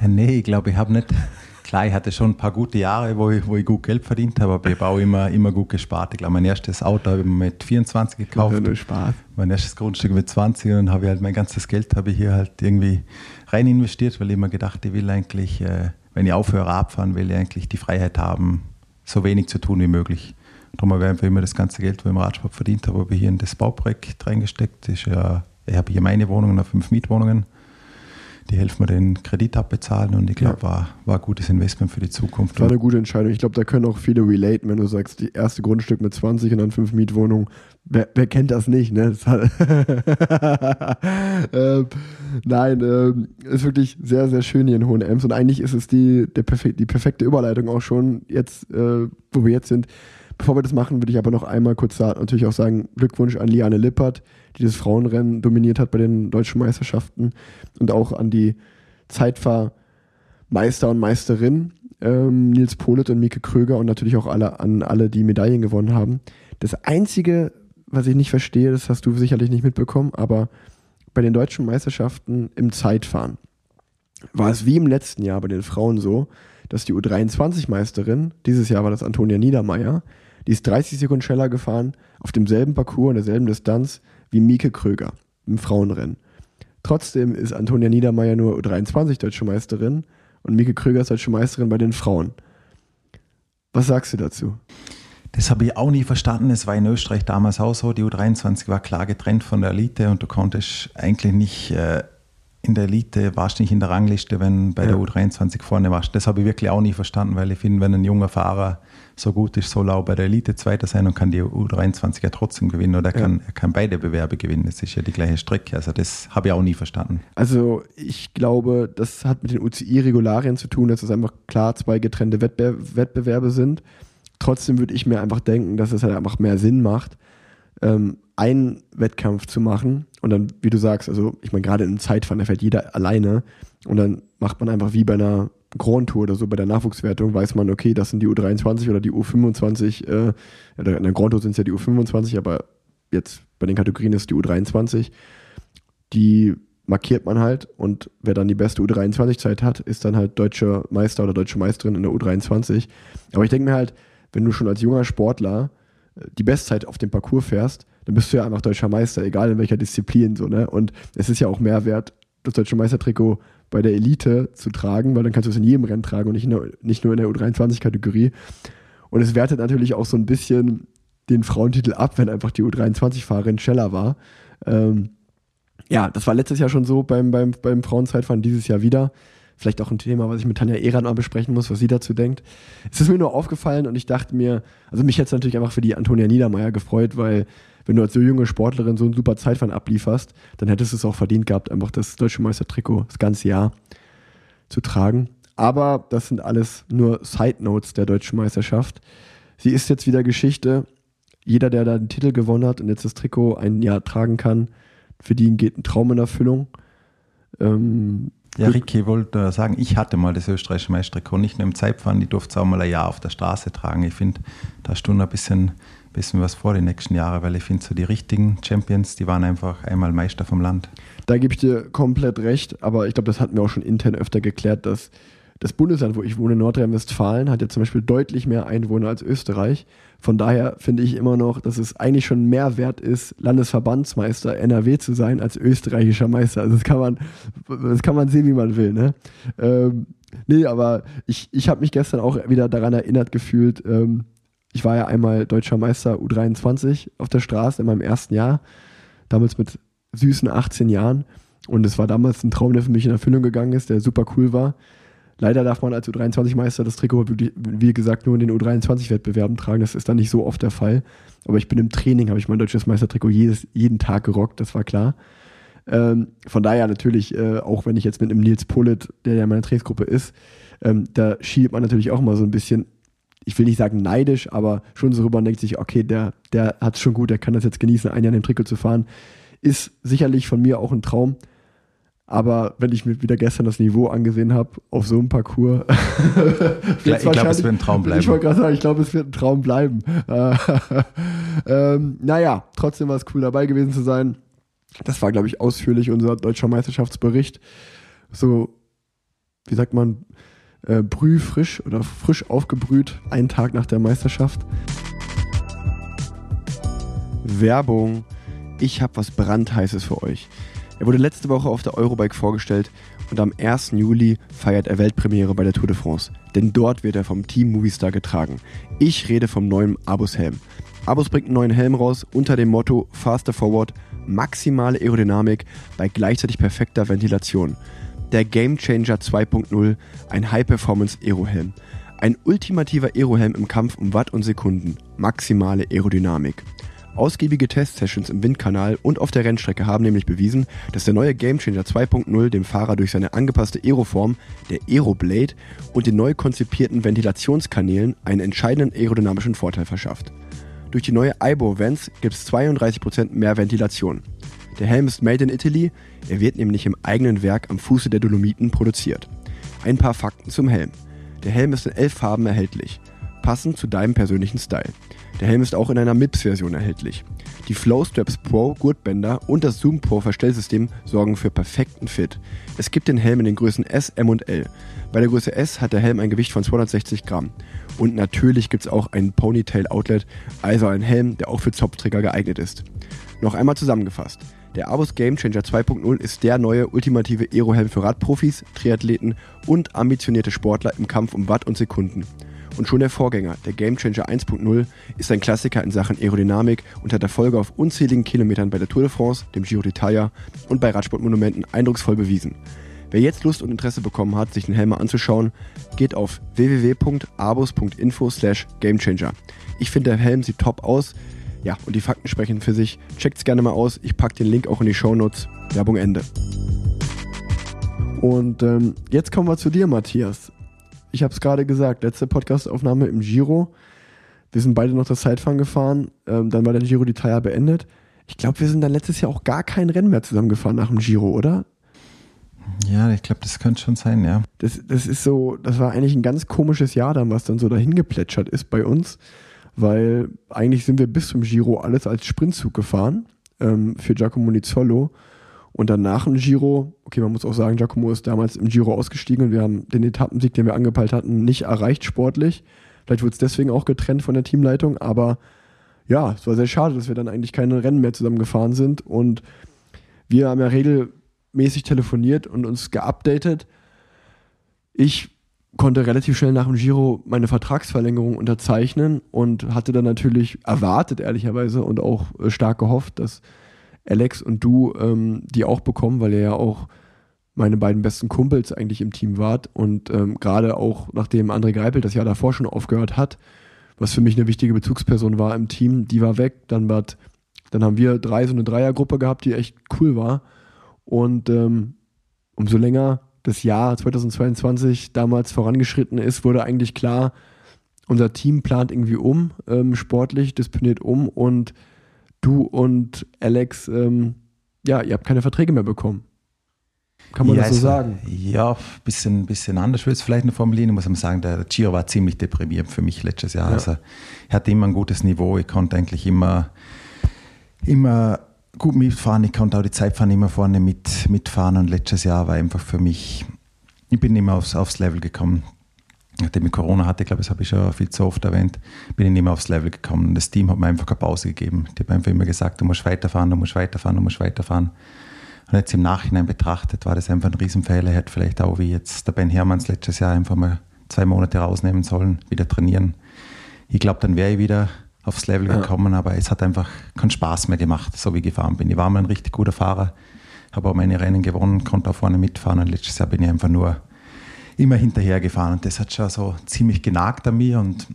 Ja, nee, ich glaube, ich habe nicht. Klar, ich hatte schon ein paar gute Jahre, wo ich, wo ich gut Geld verdient habe, aber ich habe auch immer, immer gut gespart. Ich glaube, mein erstes Auto habe ich mit 24 gekauft. Nur Spaß. Mein erstes Grundstück mit 20 und dann habe ich halt mein ganzes Geld habe ich hier halt irgendwie rein investiert, weil ich immer gedacht, ich will eigentlich, äh, wenn ich aufhöre abfahren, will ich eigentlich die Freiheit haben, so wenig zu tun wie möglich. Darum habe ich einfach immer das ganze Geld, was ich im Radsport verdient habe, habe ich hier in das Bauprojekt reingesteckt. Das ist ja, ich habe hier meine Wohnungen, fünf Mietwohnungen. Die helfen mir den Kredit abbezahlen und ich glaube, ja. war, war ein gutes Investment für die Zukunft. War eine gute Entscheidung. Ich glaube, da können auch viele relaten, wenn du sagst, die erste Grundstück mit 20 und dann fünf Mietwohnungen. Wer, wer kennt das nicht, ne? Das ähm, nein, ähm, ist wirklich sehr, sehr schön hier in Hohenems und eigentlich ist es die, der perfek die perfekte Überleitung auch schon jetzt, äh, wo wir jetzt sind Bevor wir das machen, würde ich aber noch einmal kurz natürlich auch sagen, Glückwunsch an Liane Lippert, die das Frauenrennen dominiert hat bei den deutschen Meisterschaften und auch an die Zeitfahrmeister und Meisterin ähm, Nils Polet und Mieke Kröger und natürlich auch alle, an alle, die Medaillen gewonnen haben. Das Einzige, was ich nicht verstehe, das hast du sicherlich nicht mitbekommen, aber bei den deutschen Meisterschaften im Zeitfahren war es wie im letzten Jahr bei den Frauen so, dass die U23-Meisterin, dieses Jahr war das Antonia Niedermeyer, die ist 30 Sekunden schneller gefahren auf demselben Parcours, in derselben Distanz wie Mieke Kröger im Frauenrennen. Trotzdem ist Antonia Niedermeyer nur 23 deutsche Meisterin und Mieke Kröger ist deutsche Meisterin bei den Frauen. Was sagst du dazu? Das habe ich auch nie verstanden. Es war in Österreich damals auch so. Die U23 war klar getrennt von der Elite und du konntest eigentlich nicht äh, in der Elite, warst nicht in der Rangliste, wenn bei ja. der U23 vorne warst. Das habe ich wirklich auch nie verstanden, weil ich finde, wenn ein junger Fahrer so gut ist, soll er auch bei der Elite Zweiter sein und kann die U23 ja trotzdem gewinnen oder er, ja. kann, er kann beide Bewerbe gewinnen. Das ist ja die gleiche Strecke. Also das habe ich auch nie verstanden. Also ich glaube, das hat mit den UCI-Regularien zu tun, dass es einfach klar zwei getrennte Wettbe Wettbewerbe sind. Trotzdem würde ich mir einfach denken, dass es halt einfach mehr Sinn macht, ähm, einen Wettkampf zu machen und dann, wie du sagst, also ich meine, gerade im Zeitfahren, da fährt jeder alleine und dann macht man einfach wie bei einer Grand Tour oder so bei der Nachwuchswertung weiß man, okay, das sind die U23 oder die U25. Äh, in der Grand Tour sind es ja die U25, aber jetzt bei den Kategorien ist die U23. Die markiert man halt und wer dann die beste U23-Zeit hat, ist dann halt deutscher Meister oder deutsche Meisterin in der U23. Aber ich denke mir halt, wenn du schon als junger Sportler äh, die Bestzeit auf dem Parcours fährst, dann bist du ja einfach deutscher Meister, egal in welcher Disziplin so, ne? Und es ist ja auch mehr wert, das deutsche Meistertrikot bei der Elite zu tragen, weil dann kannst du es in jedem Rennen tragen und nicht, der, nicht nur in der U23-Kategorie. Und es wertet natürlich auch so ein bisschen den Frauentitel ab, wenn einfach die U23-Fahrerin schneller war. Ähm, ja, das war letztes Jahr schon so beim, beim, beim Frauenzeitfahren, dieses Jahr wieder. Vielleicht auch ein Thema, was ich mit Tanja Eran mal besprechen muss, was sie dazu denkt. Es ist mir nur aufgefallen und ich dachte mir, also mich hätte es natürlich einfach für die Antonia Niedermeyer gefreut, weil wenn du als so junge Sportlerin so ein super Zeitfahren ablieferst, dann hättest du es auch verdient gehabt, einfach das deutsche Meistertrikot das ganze Jahr zu tragen. Aber das sind alles nur Side Notes der deutschen Meisterschaft. Sie ist jetzt wieder Geschichte. Jeder, der da den Titel gewonnen hat und jetzt das Trikot ein Jahr tragen kann, für den geht ein Traum in Erfüllung. Ähm, ja, Ricky wollte sagen, ich hatte mal das österreichische Meistertrikot, nicht nur im Zeitfahren, ich durfte es auch mal ein Jahr auf der Straße tragen. Ich finde, da du ein bisschen bisschen was vor die nächsten Jahre, weil ich finde, so die richtigen Champions, die waren einfach einmal Meister vom Land. Da gebe ich dir komplett recht, aber ich glaube, das hatten wir auch schon intern öfter geklärt, dass das Bundesland, wo ich wohne, Nordrhein-Westfalen, hat ja zum Beispiel deutlich mehr Einwohner als Österreich. Von daher finde ich immer noch, dass es eigentlich schon mehr wert ist, Landesverbandsmeister NRW zu sein, als österreichischer Meister. Also das kann man, das kann man sehen, wie man will. Ne? Ähm, nee, aber ich, ich habe mich gestern auch wieder daran erinnert gefühlt. Ähm, ich war ja einmal deutscher Meister U23 auf der Straße in meinem ersten Jahr, damals mit süßen 18 Jahren. Und es war damals ein Traum, der für mich in Erfüllung gegangen ist, der super cool war. Leider darf man als U23-Meister das Trikot, wie gesagt, nur in den U23-Wettbewerben tragen. Das ist dann nicht so oft der Fall. Aber ich bin im Training, habe ich mein deutsches Meistertrikot jedes, jeden Tag gerockt, das war klar. Ähm, von daher natürlich, äh, auch wenn ich jetzt mit einem Nils Pullet, der ja meine Trainingsgruppe ist, ähm, da schielt man natürlich auch mal so ein bisschen, ich will nicht sagen neidisch, aber schon so rüber und denkt sich, okay, der, der hat es schon gut, der kann das jetzt genießen, ein Jahr in dem Trikot zu fahren. Ist sicherlich von mir auch ein Traum. Aber wenn ich mir wieder gestern das Niveau angesehen habe, auf so einem Parcours. ich glaube, es wird ein Traum bleiben. Ich wollte gerade sagen, ich glaube, es wird ein Traum bleiben. ähm, naja, trotzdem war es cool dabei gewesen zu sein. Das war, glaube ich, ausführlich unser deutscher Meisterschaftsbericht. So, wie sagt man, äh, brühfrisch oder frisch aufgebrüht, einen Tag nach der Meisterschaft. Werbung. Ich habe was brandheißes für euch. Er wurde letzte Woche auf der Eurobike vorgestellt und am 1. Juli feiert er Weltpremiere bei der Tour de France. Denn dort wird er vom Team Movistar getragen. Ich rede vom neuen Abus-Helm. Abus bringt einen neuen Helm raus unter dem Motto Faster Forward, maximale Aerodynamik bei gleichzeitig perfekter Ventilation. Der Gamechanger 2.0, ein High-Performance-Aerohelm. Ein ultimativer Aerohelm im Kampf um Watt und Sekunden, maximale Aerodynamik. Ausgiebige Testsessions im Windkanal und auf der Rennstrecke haben nämlich bewiesen, dass der neue Gamechanger 2.0 dem Fahrer durch seine angepasste Aeroform, der Aeroblade und den neu konzipierten Ventilationskanälen einen entscheidenden aerodynamischen Vorteil verschafft. Durch die neue Ibo Vents gibt es 32% mehr Ventilation. Der Helm ist made in Italy, er wird nämlich im eigenen Werk am Fuße der Dolomiten produziert. Ein paar Fakten zum Helm. Der Helm ist in elf Farben erhältlich, passend zu deinem persönlichen Style. Der Helm ist auch in einer MIPS-Version erhältlich. Die Flowstraps Pro Gurtbänder und das Zoom Pro Verstellsystem sorgen für perfekten Fit. Es gibt den Helm in den Größen S, M und L. Bei der Größe S hat der Helm ein Gewicht von 260 Gramm. Und natürlich gibt es auch ein Ponytail Outlet, also ein Helm, der auch für Zopfträger geeignet ist. Noch einmal zusammengefasst. Der Abus Gamechanger 2.0 ist der neue ultimative Aerohelm für Radprofis, Triathleten und ambitionierte Sportler im Kampf um Watt und Sekunden. Und schon der Vorgänger, der Gamechanger 1.0, ist ein Klassiker in Sachen Aerodynamik und hat Erfolge auf unzähligen Kilometern bei der Tour de France, dem Giro d'Italia und bei Radsportmonumenten eindrucksvoll bewiesen. Wer jetzt Lust und Interesse bekommen hat, sich den Helm mal anzuschauen, geht auf www.abus.info slash gamechanger. Ich finde, der Helm sieht top aus. Ja, und die Fakten sprechen für sich. Checkt's gerne mal aus. Ich packe den Link auch in die Shownotes. Werbung Ende. Und ähm, jetzt kommen wir zu dir, Matthias ich habe es gerade gesagt, letzte Podcastaufnahme im Giro. Wir sind beide noch das Zeitfahren gefahren. Ähm, dann war der Giro d'Italia beendet. Ich glaube, wir sind dann letztes Jahr auch gar kein Rennen mehr zusammengefahren nach dem Giro, oder? Ja, ich glaube, das könnte schon sein, ja. Das, das ist so, das war eigentlich ein ganz komisches Jahr dann, was dann so dahin geplätschert ist bei uns, weil eigentlich sind wir bis zum Giro alles als Sprintzug gefahren ähm, für Giacomo Nizzolo. Und dann nach dem Giro, okay, man muss auch sagen, Giacomo ist damals im Giro ausgestiegen und wir haben den Etappensieg, den wir angepeilt hatten, nicht erreicht sportlich. Vielleicht wurde es deswegen auch getrennt von der Teamleitung, aber ja, es war sehr schade, dass wir dann eigentlich keine Rennen mehr zusammen gefahren sind. Und wir haben ja regelmäßig telefoniert und uns geupdatet. Ich konnte relativ schnell nach dem Giro meine Vertragsverlängerung unterzeichnen und hatte dann natürlich erwartet, ehrlicherweise, und auch äh, stark gehofft, dass Alex und du ähm, die auch bekommen, weil ihr ja auch meine beiden besten Kumpels eigentlich im Team wart und ähm, gerade auch nachdem André Greipel das Jahr davor schon aufgehört hat, was für mich eine wichtige Bezugsperson war im Team, die war weg, dann, war, dann haben wir drei so eine Dreiergruppe gehabt, die echt cool war und ähm, umso länger das Jahr 2022 damals vorangeschritten ist, wurde eigentlich klar, unser Team plant irgendwie um, ähm, sportlich, disponiert um und du und Alex, ähm, ja, ihr habt keine Verträge mehr bekommen. Kann man ja, das so war- sagen? Ja, ein bisschen, bisschen anders würde es vielleicht noch formulieren. Ich muss aber sagen, der Giro war ziemlich deprimierend für mich letztes Jahr. Ja. Also, ich hatte immer ein gutes Niveau. Ich konnte eigentlich immer, immer gut mitfahren. Ich konnte auch die Zeitfahren immer vorne mit, mitfahren. Und letztes Jahr war einfach für mich, ich bin immer aufs, aufs Level gekommen. Nachdem ich Corona hatte, ich glaube, das habe ich schon viel zu oft erwähnt, bin ich nicht mehr aufs Level gekommen. Das Team hat mir einfach keine Pause gegeben. Die haben einfach immer gesagt, du musst weiterfahren, du musst weiterfahren, du musst weiterfahren. Und jetzt im Nachhinein betrachtet war das einfach ein Riesenfehler. Er hätte vielleicht auch wie jetzt der Ben Hermanns letztes Jahr einfach mal zwei Monate rausnehmen sollen, wieder trainieren. Ich glaube, dann wäre ich wieder aufs Level Ja. gekommen, aber es hat einfach keinen Spaß mehr gemacht, so wie ich gefahren bin. Ich war mal ein richtig guter Fahrer, habe auch meine Rennen gewonnen, konnte auch vorne mitfahren und letztes Jahr bin ich einfach nur immer hinterher gefahren und das hat schon so ziemlich genagt an mir und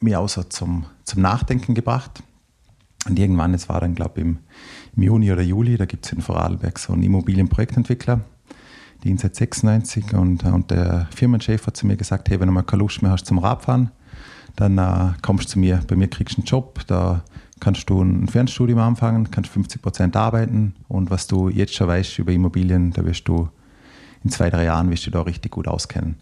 mir auch so zum, zum Nachdenken gebracht. Und irgendwann, es war dann, glaube ich, im, im Juni oder Juli, da gibt es in Vorarlberg so einen Immobilienprojektentwickler, die seit 96 und, und der Firmenchef hat zu mir gesagt, hey, wenn du mal keine Lust mehr hast zum Radfahren, dann äh, kommst du zu mir, bei mir kriegst du einen Job, da kannst du ein Fernstudium anfangen, kannst 50 Prozent arbeiten. Und was du jetzt schon weißt über Immobilien, da wirst du in zwei, drei Jahren wirst du da richtig gut auskennen.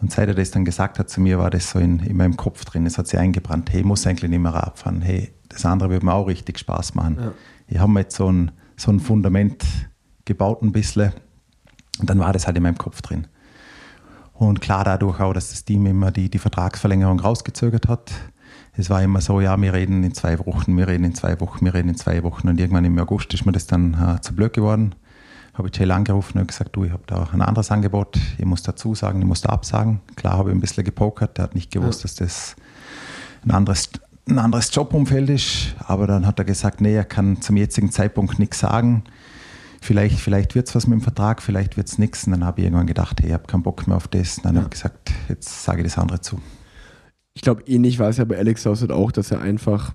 Und seit er das dann gesagt hat zu mir, war das so in, in meinem Kopf drin. Es hat sich eingebrannt, hey, ich muss eigentlich nicht mehr Rad fahren. Hey, das andere würde mir auch richtig Spaß machen. Ja. Ich habe mir jetzt so ein, so ein Fundament gebaut ein bisschen und dann war das halt in meinem Kopf drin. Und klar dadurch auch, dass das Team immer die, die Vertragsverlängerung rausgezögert hat. Es war immer so, ja, wir reden in zwei Wochen, wir reden in zwei Wochen, wir reden in zwei Wochen. Und irgendwann im August ist mir das dann äh, zu blöd geworden. Habe ich Jill angerufen und gesagt, du, ich habe da ein anderes Angebot, ich muss dazu sagen, ich muss da absagen. Klar habe ich ein bisschen gepokert, der hat nicht gewusst, Ja. dass das ein anderes, ein anderes Jobumfeld ist. Aber dann hat er gesagt, nee, er kann zum jetzigen Zeitpunkt nichts sagen. Vielleicht, vielleicht wird es was mit dem Vertrag, vielleicht wird es nichts. Und dann habe ich irgendwann gedacht, hey, ich habe keinen Bock mehr auf das. Und dann Ja. habe ich gesagt, jetzt sage ich das andere zu. Ich glaube, ähnlich war es ja bei Alex Dowsett auch, dass er einfach,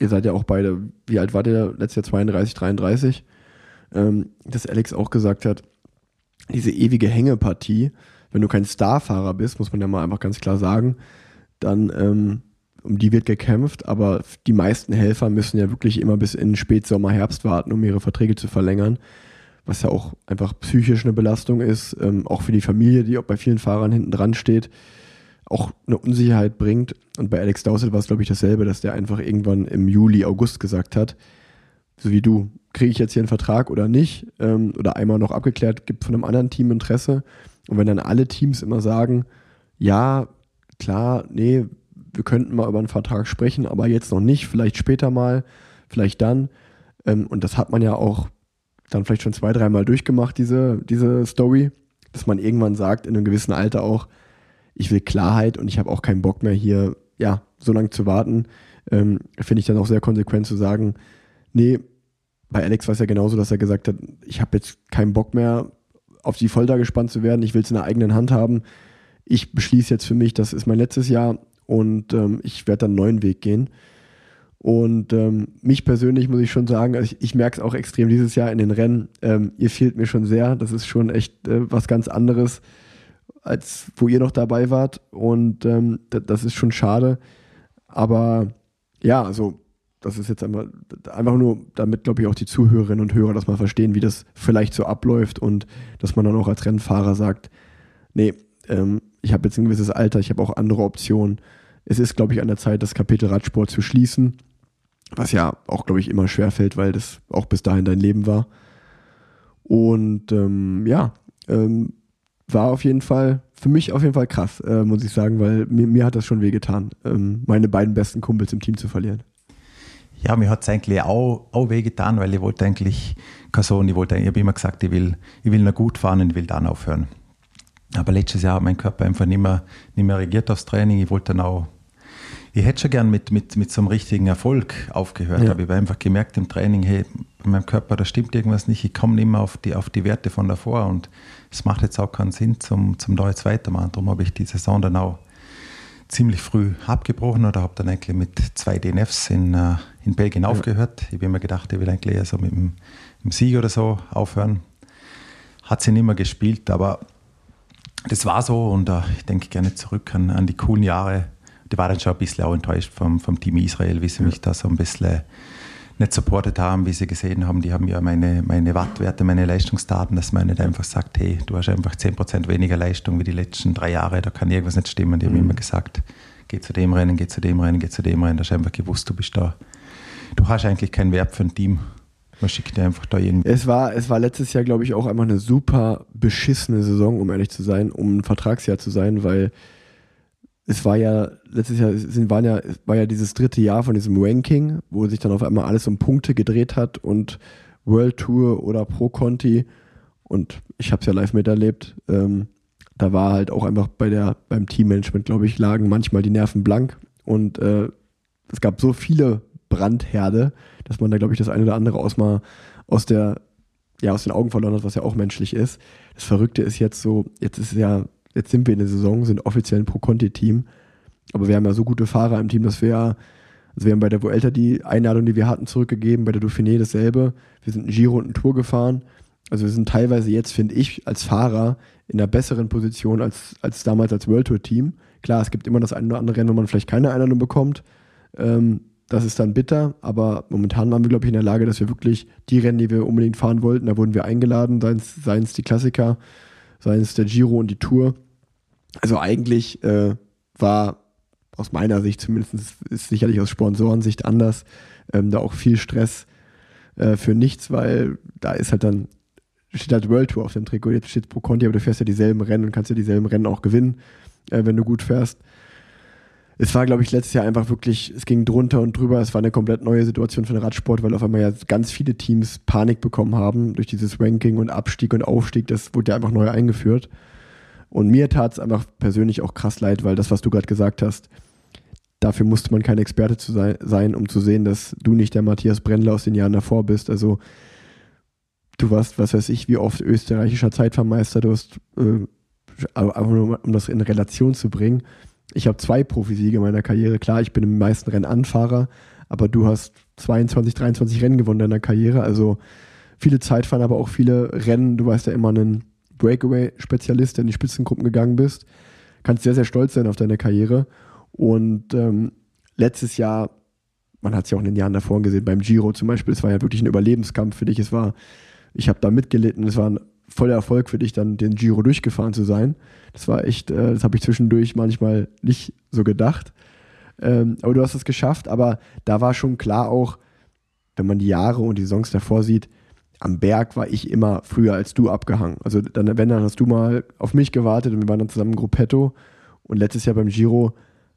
ihr seid ja auch beide, wie alt war der letztes Jahr? 32, 33? Ähm, dass Alex auch gesagt hat, diese ewige Hängepartie, wenn du kein Starfahrer bist, muss man ja mal einfach ganz klar sagen, dann ähm, um die wird gekämpft, aber die meisten Helfer müssen ja wirklich immer bis in Spätsommer, Herbst warten, um ihre Verträge zu verlängern, was ja auch einfach psychisch eine Belastung ist, ähm, auch für die Familie, die auch bei vielen Fahrern hinten dran steht, auch eine Unsicherheit bringt. Und bei Alex Dowsett war es, glaube ich, dasselbe, dass der einfach irgendwann im Juli, August gesagt hat, so wie du, kriege ich jetzt hier einen Vertrag oder nicht? Ähm, oder einmal noch abgeklärt, gibt von einem anderen Team Interesse. Und wenn dann alle Teams immer sagen, ja, klar, nee, wir könnten mal über einen Vertrag sprechen, aber jetzt noch nicht, vielleicht später mal, vielleicht dann. Ähm, und das hat man ja auch dann vielleicht schon zwei, dreimal durchgemacht, diese, diese Story, dass man irgendwann sagt, in einem gewissen Alter auch, ich will Klarheit und ich habe auch keinen Bock mehr hier, ja, so lange zu warten. Ähm, Finde ich dann auch sehr konsequent zu sagen, nee, bei Alex war es ja genauso, dass er gesagt hat, ich habe jetzt keinen Bock mehr, auf die Folter gespannt zu werden, ich will es in der eigenen Hand haben. Ich beschließe jetzt für mich, das ist mein letztes Jahr und ähm, ich werde dann einen neuen Weg gehen. Und ähm, mich persönlich muss ich schon sagen, also ich, ich merke es auch extrem dieses Jahr in den Rennen. Ähm, ihr fehlt mir schon sehr. Das ist schon echt äh, was ganz anderes, als wo ihr noch dabei wart. Und ähm, das, ist schon schade. Aber ja, also das ist jetzt einfach, einfach nur, damit glaube ich auch die Zuhörerinnen und Hörer das mal verstehen, wie das vielleicht so abläuft und dass man dann auch als Rennfahrer sagt, nee, ähm, ich habe jetzt ein gewisses Alter, ich habe auch andere Optionen. Es ist, glaube ich, an der Zeit, das Kapitel Radsport zu schließen, was ja auch, glaube ich, immer schwerfällt, weil das auch bis dahin dein Leben war. Und ähm, ja, ähm, war auf jeden Fall, für mich auf jeden Fall krass, äh, muss ich sagen, weil mir, mir hat das schon wehgetan, ähm, meine beiden besten Kumpels im Team zu verlieren. Ja, mir hat es eigentlich auch, auch wehgetan, weil ich wollte eigentlich keine so, ich, wollte, ich habe immer gesagt, ich will, ich will noch gut fahren und will dann aufhören. Aber letztes Jahr hat mein Körper einfach nicht mehr, nicht mehr reagiert aufs Training. Ich wollte dann auch, ich hätte schon gern mit, mit, mit so einem richtigen Erfolg aufgehört, Ja. aber ich habe einfach gemerkt im Training, hey, bei meinem Körper, da stimmt irgendwas nicht, ich komme nicht mehr auf die, auf die Werte von davor und es macht jetzt auch keinen Sinn, zum, zum da jetzt weitermachen. Darum habe ich die Saison dann auch ziemlich früh abgebrochen oder habe dann eigentlich mit zwei DNFs in, äh, in Belgien aufgehört. Ich habe mir gedacht, ich will eigentlich eher so mit dem, mit dem Sieg oder so aufhören. Hat sie nicht mehr gespielt, aber das war so und äh, ich denke gerne zurück an, an die coolen Jahre. Die war dann schon ein bisschen auch enttäuscht vom, vom Team Israel, wie sie mich da so ein bisschen nicht supportet haben, wie sie gesehen haben. Die haben ja meine, meine Wattwerte, meine Leistungsdaten, dass man nicht einfach sagt, hey, du hast einfach 10% weniger Leistung wie die letzten drei Jahre, da kann irgendwas nicht stimmen. Die haben Mhm. immer gesagt, geh zu dem Rennen, geh zu dem Rennen, geh zu dem Rennen. Da hast du einfach gewusst, du bist da. Du hast eigentlich keinen Wert für ein Team. Man schickt dir einfach da jeden. Es war, es war letztes Jahr, glaube ich, auch einfach eine super beschissene Saison, um ehrlich zu sein, um ein Vertragsjahr zu sein, weil es war ja, letztes Jahr sind, waren ja, war ja dieses dritte Jahr von diesem Ranking, wo sich dann auf einmal alles um Punkte gedreht hat und World Tour oder Pro Conti. Und ich habe es ja live miterlebt, ähm, da war halt auch einfach bei der, beim Teammanagement, glaube ich, lagen manchmal die Nerven blank. Und äh, es gab so viele Brandherde, dass man da, glaube ich, das eine oder andere aus mal aus der, ja, aus den Augen verloren hat, was ja auch menschlich ist. Das Verrückte ist jetzt so, jetzt ist ja, jetzt sind wir in der Saison, sind offiziell ein Pro-Conti-Team, aber wir haben ja so gute Fahrer im Team, dass wir ja, also wir haben bei der Vuelta die Einladung, die wir hatten, zurückgegeben, bei der Dauphiné dasselbe. Wir sind ein Giro und ein Tour gefahren. Also wir sind teilweise jetzt, finde ich, als Fahrer in einer besseren Position als, als damals als World Tour Team. Klar, es gibt immer das eine oder andere Rennen, wo man vielleicht keine Einladung bekommt. Ähm, das ist dann bitter, aber momentan waren wir, glaube ich, in der Lage, dass wir wirklich die Rennen, die wir unbedingt fahren wollten, da wurden wir eingeladen, seien es die Klassiker, seien es der Giro und die Tour. Also eigentlich äh, war aus meiner Sicht zumindest, ist sicherlich aus Sponsorensicht anders, ähm, da auch viel Stress äh, für nichts, weil da ist halt dann, steht halt World Tour auf dem Trikot, jetzt steht Pro Conti, aber du fährst ja dieselben Rennen und kannst ja dieselben Rennen auch gewinnen, äh, wenn du gut fährst es war, glaube ich, letztes Jahr einfach wirklich, es ging drunter und drüber. Es war eine komplett neue Situation für den Radsport, weil auf einmal ja ganz viele Teams Panik bekommen haben durch dieses Ranking und Abstieg und Aufstieg. Das wurde ja einfach neu eingeführt. Und mir tat es einfach persönlich auch krass leid, weil das, was du gerade gesagt hast, dafür musste man kein Experte zu sein, sein, um zu sehen, dass du nicht der Matthias Brendler aus den Jahren davor bist. Also du warst, was weiß ich, wie oft österreichischer Zeitvermeister, du hast, äh, einfach nur um das in Relation zu bringen, ich habe zwei Profisiege in meiner Karriere. Klar, ich bin im meisten Rennen Anfahrer, aber du hast 22, 23 Rennen gewonnen in deiner Karriere. Also viele Zeitfahren, aber auch viele Rennen. Du warst ja immer ein Breakaway-Spezialist, der in die Spitzengruppen gegangen bist. Kannst sehr, sehr stolz sein auf deine Karriere. Und ähm, letztes Jahr, man hat es ja auch in den Jahren davor gesehen, beim Giro zum Beispiel, es war ja wirklich ein Überlebenskampf für dich. Es war, ich habe da mitgelitten, es war ein voller Erfolg für dich, dann den Giro durchgefahren zu sein. Das war echt, äh, das habe ich zwischendurch manchmal nicht so gedacht. Ähm, aber du hast es geschafft, aber da war schon klar auch, wenn man die Jahre und die Saisons davor sieht, am Berg war ich immer früher als du abgehangen. Also dann, wenn, dann hast du mal auf mich gewartet und wir waren dann zusammen im Gruppetto. Und letztes Jahr beim Giro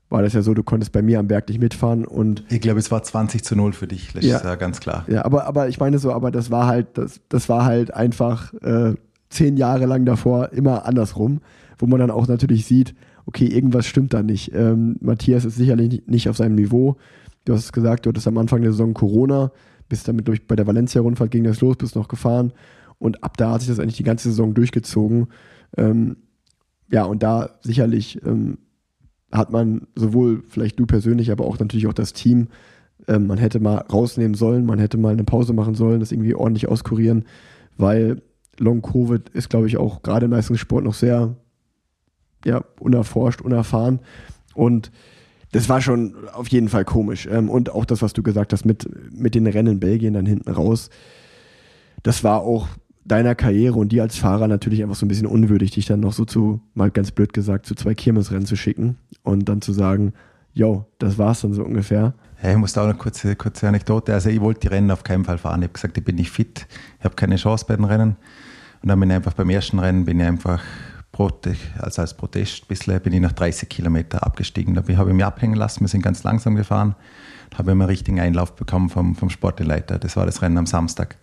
war das ja so, du konntest bei mir am Berg nicht mitfahren und Ich glaube, es war 20 zu 0 für dich, das Ja. ist ja ganz klar. ja, aber, aber ich meine so, aber das war halt, das, das war halt einfach äh, zehn Jahre lang davor immer andersrum, wo man dann auch natürlich sieht, okay, irgendwas stimmt da nicht. Ähm, Matthias ist sicherlich nicht auf seinem Niveau. Du hast es gesagt, du hattest am Anfang der Saison Corona, bist damit durch bei der Valencia-Rundfahrt ging das los, bist noch gefahren und ab da hat sich das eigentlich die ganze Saison durchgezogen. Ähm, ja, und da sicherlich ähm, hat man sowohl vielleicht du persönlich, aber auch natürlich auch das Team, ähm, man hätte mal rausnehmen sollen, man hätte mal eine Pause machen sollen, das irgendwie ordentlich auskurieren, weil Long Covid ist, glaube ich, auch gerade im Leistungssport noch sehr ja, unerforscht, unerfahren. Und das war schon auf jeden Fall komisch. Ähm, und auch das, was du gesagt hast, mit, mit den Rennen in Belgien dann hinten raus, das war auch deiner Karriere und dir als Fahrer natürlich einfach so ein bisschen unwürdig, dich dann noch so zu, mal ganz blöd gesagt, zu zwei Kirmesrennen zu schicken und dann zu sagen, yo, das war's dann so ungefähr. Ja, ich muss da auch eine kurze, kurze Anekdote. Also ich wollte die Rennen auf keinen Fall fahren. Ich habe gesagt, ich bin nicht fit, ich habe keine Chance bei den Rennen. Und dann bin ich einfach beim ersten Rennen bin ich einfach Also als Protest bisschen, bin ich nach 30 Kilometer abgestiegen. Da habe ich mich abhängen lassen, wir sind ganz langsam gefahren. Habe ich einen richtigen Einlauf bekommen vom, vom Sportleiter. Das war das Rennen am Samstag.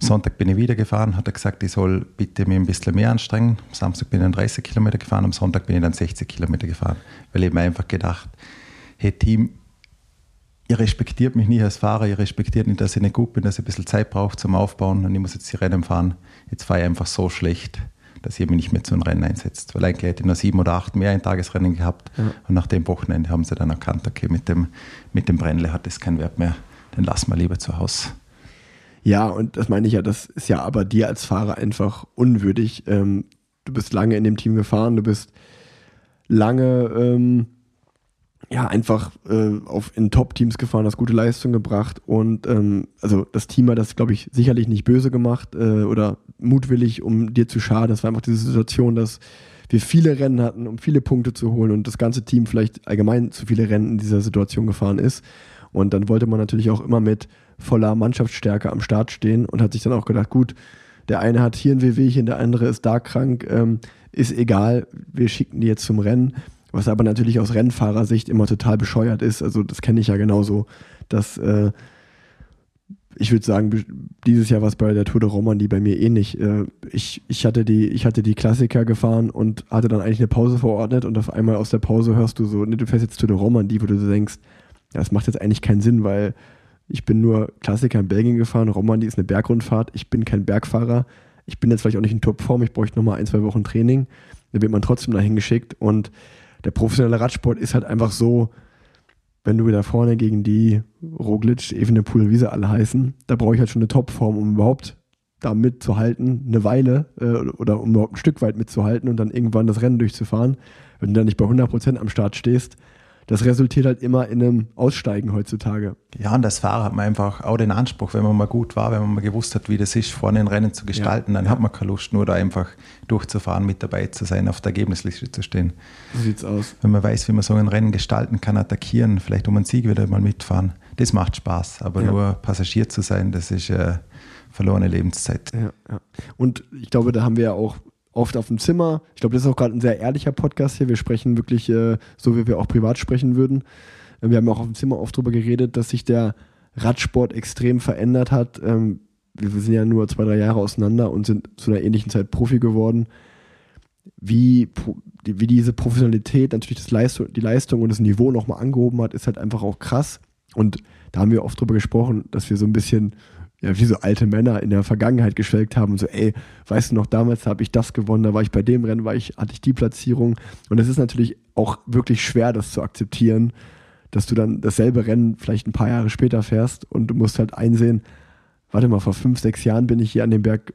Am Sonntag bin ich wieder gefahren, hat er gesagt, ich soll bitte mich ein bisschen mehr anstrengen. Am Samstag bin ich dann 30 Kilometer gefahren, am Sonntag bin ich dann 60 Kilometer gefahren. Weil ich mir einfach gedacht, hey Team, ihr respektiert mich nicht als Fahrer, ihr respektiert nicht, dass ich nicht gut bin, dass ich ein bisschen Zeit brauche zum Aufbauen und ich muss jetzt die Rennen fahren. Jetzt fahre ich einfach so schlecht, dass ihr mich nicht mehr zu einem Rennen einsetzt. Weil eigentlich hätte ich noch sieben oder acht mehr ein Tagesrennen gehabt und nach dem Wochenende haben sie dann erkannt, okay, mit dem, mit dem Brennle hat das keinen Wert mehr, den lassen wir lieber zu Hause. Ja, und das meine ich ja, das ist ja aber dir als Fahrer einfach unwürdig. Ähm, du bist lange in dem Team gefahren, du bist lange ähm, ja, einfach äh, auf, in Top-Teams gefahren, hast gute Leistung gebracht und ähm, also das Team hat das, glaube ich, sicherlich nicht böse gemacht äh, oder mutwillig, um dir zu schaden. Das war einfach diese Situation, dass wir viele Rennen hatten, um viele Punkte zu holen und das ganze Team vielleicht allgemein zu viele Rennen in dieser Situation gefahren ist. Und dann wollte man natürlich auch immer mit voller Mannschaftsstärke am Start stehen und hat sich dann auch gedacht, gut, der eine hat hier ein Wehwehchen, der andere ist da krank, ähm, ist egal, wir schicken die jetzt zum Rennen was aber natürlich aus Rennfahrersicht immer total bescheuert ist. Also das kenne ich ja genauso, dass äh, ich würde sagen, dieses Jahr war es bei der Tour de Romandie bei mir ähnlich. Äh, ich, ich, hatte die, ich hatte die Klassiker gefahren und hatte dann eigentlich eine Pause verordnet und auf einmal aus der Pause hörst du so, ne, du fährst jetzt Tour de Romandie, wo du denkst, ja, das macht jetzt eigentlich keinen Sinn, weil ich bin nur Klassiker in Belgien gefahren, Romandie ist eine Bergrundfahrt, ich bin kein Bergfahrer, ich bin jetzt vielleicht auch nicht in Topform, ich bräuchte nochmal ein, zwei Wochen Training. Dann wird man trotzdem dahin geschickt und der professionelle Radsport ist halt einfach so, wenn du wieder vorne gegen die Roglic, Evenepoel, wie sie alle heißen, da brauche ich halt schon eine Topform, um überhaupt da mitzuhalten, eine Weile äh, oder um überhaupt ein Stück weit mitzuhalten und dann irgendwann das Rennen durchzufahren. Wenn du dann nicht bei 100% am Start stehst, das resultiert halt immer in einem Aussteigen heutzutage. Ja, und als Fahrer hat man einfach auch den Anspruch, wenn man mal gut war, wenn man mal gewusst hat, wie das ist, vorne ein Rennen zu gestalten, ja. dann ja. hat man keine Lust, nur da einfach durchzufahren, mit dabei zu sein, auf der Ergebnisliste zu stehen. So sieht's aus. Wenn man weiß, wie man so ein Rennen gestalten kann, attackieren, vielleicht um einen Sieg wieder mal mitfahren, das macht Spaß. Aber ja. nur Passagier zu sein, das ist äh, verlorene Lebenszeit. Ja, ja. Und ich glaube, da haben wir ja auch oft auf dem Zimmer. Ich glaube, das ist auch gerade ein sehr ehrlicher Podcast hier. Wir sprechen wirklich äh, so, wie wir auch privat sprechen würden. Wir haben auch auf dem Zimmer oft darüber geredet, dass sich der Radsport extrem verändert hat. Ähm, wir sind ja nur zwei, drei Jahre auseinander und sind zu einer ähnlichen Zeit Profi geworden. Wie, wie diese Professionalität natürlich das Leistung, die Leistung und das Niveau nochmal angehoben hat, ist halt einfach auch krass. Und da haben wir oft drüber gesprochen, dass wir so ein bisschen ja, wie so alte Männer in der Vergangenheit geschwelgt haben so, ey, weißt du noch, damals habe ich das gewonnen, da war ich bei dem Rennen, war ich, hatte ich die Platzierung. Und es ist natürlich auch wirklich schwer, das zu akzeptieren, dass du dann dasselbe Rennen vielleicht ein paar Jahre später fährst und du musst halt einsehen, warte mal, vor fünf, sechs Jahren bin ich hier an dem Berg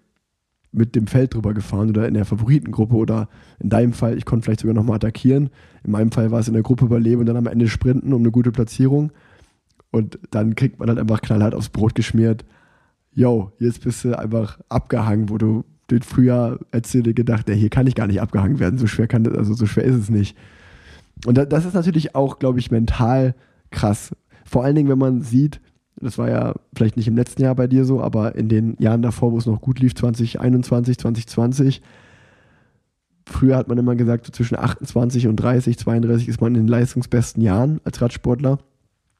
mit dem Feld drüber gefahren oder in der Favoritengruppe oder in deinem Fall, ich konnte vielleicht sogar nochmal attackieren. In meinem Fall war es in der Gruppe überleben und dann am Ende sprinten um eine gute Platzierung. Und dann kriegt man halt einfach knallhart aufs Brot geschmiert yo, jetzt bist du einfach abgehangen, wo du den früher hättest dir gedacht, ey, hier kann ich gar nicht abgehangen werden, so schwer kann das, also so schwer ist es nicht. Und das ist natürlich auch, glaube ich, mental krass. Vor allen Dingen, wenn man sieht, das war ja vielleicht nicht im letzten Jahr bei dir so, aber in den Jahren davor, wo es noch gut lief, 2021, 2020, früher hat man immer gesagt, so zwischen 28 und 30, 32 ist man in den leistungsbesten Jahren als Radsportler.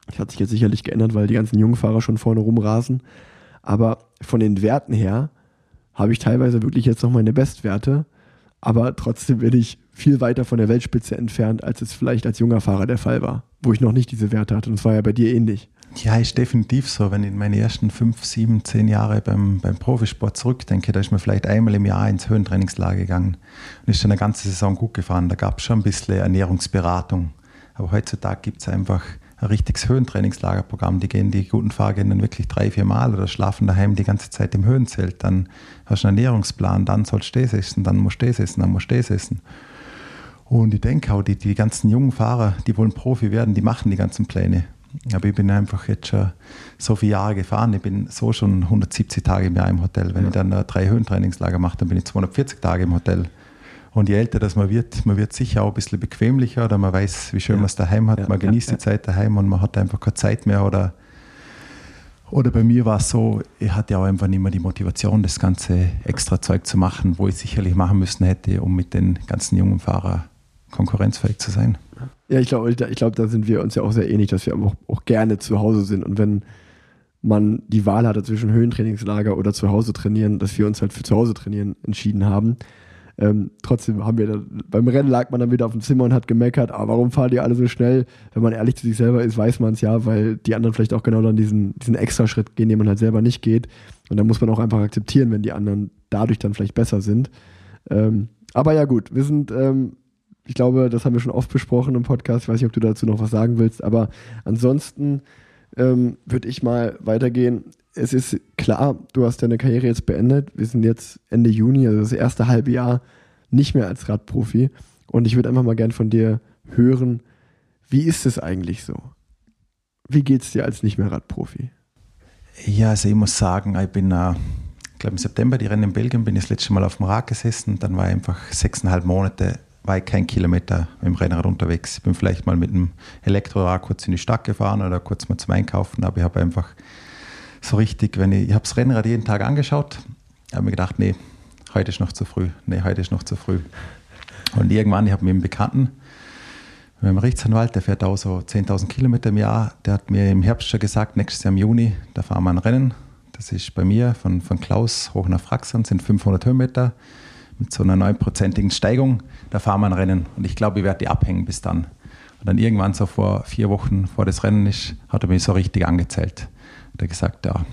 Das hat sich jetzt sicherlich geändert, weil die ganzen jungen Fahrer schon vorne rumrasen. Aber von den Werten her habe ich teilweise wirklich jetzt noch meine Bestwerte, aber trotzdem bin ich viel weiter von der Weltspitze entfernt, als es vielleicht als junger Fahrer der Fall war, wo ich noch nicht diese Werte hatte. Und es war ja bei dir ähnlich. Ja, ist definitiv so. Wenn ich in meine ersten fünf, sieben, zehn Jahre beim, beim Profisport zurückdenke, da ist mir vielleicht einmal im Jahr ins Höhentrainingslager gegangen und ist dann eine ganze Saison gut gefahren. Da gab es schon ein bisschen Ernährungsberatung. Aber heutzutage gibt es einfach ein richtiges Höhentrainingslagerprogramm. Die gehen, die guten Fahrer gehen dann wirklich drei, vier Mal oder schlafen daheim die ganze Zeit im Höhenzelt. Dann hast du einen Ernährungsplan, dann sollst du das essen, dann musst du das essen, dann musst du das essen. Und ich denke auch, die, die ganzen jungen Fahrer, die wollen Profi werden, die machen die ganzen Pläne. Aber ich bin einfach jetzt schon so viele Jahre gefahren. Ich bin so schon 170 Tage im Jahr im Hotel. Wenn ja. ich dann drei Höhentrainingslager mache, dann bin ich 240 Tage im Hotel. Und je älter das man wird, man wird sicher auch ein bisschen bequemlicher oder man weiß, wie schön ja. man es daheim hat. Ja, man genießt die Zeit daheim und man hat einfach keine Zeit mehr. Oder, oder bei mir war es so, ich hatte auch einfach nicht mehr die Motivation, das ganze extra Zeug zu machen, wo ich sicherlich machen müssen hätte, um mit den ganzen jungen Fahrern konkurrenzfähig zu sein. Ja, ich glaube, ich glaub, da sind wir uns ja auch sehr ähnlich, dass wir auch, auch gerne zu Hause sind. Und wenn man die Wahl hatte zwischen Höhentrainingslager oder zu Hause trainieren, dass wir uns halt für zu Hause trainieren entschieden haben. Ähm, trotzdem haben wir dann, beim Rennen lag man dann wieder auf dem Zimmer und hat gemeckert, ah, warum fahren die alle so schnell? Wenn man ehrlich zu sich selber ist, weiß man es ja, weil die anderen vielleicht auch genau dann diesen, diesen extra Schritt gehen, den man halt selber nicht geht. Und dann muss man auch einfach akzeptieren, wenn die anderen dadurch dann vielleicht besser sind. Ähm, aber ja, gut, wir sind, ähm, ich glaube, das haben wir schon oft besprochen im Podcast. Ich weiß nicht, ob du dazu noch was sagen willst, aber ansonsten ähm, würde ich mal weitergehen es ist klar, du hast deine Karriere jetzt beendet. Wir sind jetzt Ende Juni, also das erste halbe Jahr nicht mehr als Radprofi. Und ich würde einfach mal gern von dir hören, Wie ist es eigentlich so? Wie geht es dir als nicht mehr Radprofi? Ja, also ich muss sagen, ich bin, äh, ich glaube im September, die Rennen in Belgien, bin ich das letzte Mal auf dem Rad gesessen. Dann war ich einfach sechseinhalb Monate, war ich kein Kilometer mit dem Rennrad unterwegs. Ich bin vielleicht mal mit einem Elektrorad kurz in die Stadt gefahren oder kurz mal zum Einkaufen, aber ich habe einfach so richtig, wenn ich, ich habe das Rennrad jeden Tag angeschaut, habe mir gedacht, nee, heute ist noch zu früh, nee, heute ist noch zu früh. Und irgendwann, ich habe mit einem Bekannten, mit einem Rechtsanwalt, der fährt auch so 10.000 Kilometer im Jahr, der hat mir im Herbst schon gesagt, nächstes Jahr im Juni, da fahren wir ein Rennen. Das ist bei mir von, von Klaus hoch nach Fraxern, sind 500 Höhenmeter mit so einer neunprozentigen Steigung. Da fahren wir ein Rennen und ich glaube, ich werde die abhängen bis dann. Und dann irgendwann so vor vier Wochen vor das Rennen ist, hat er mich so richtig angezählt. Er hat gesagt, ja,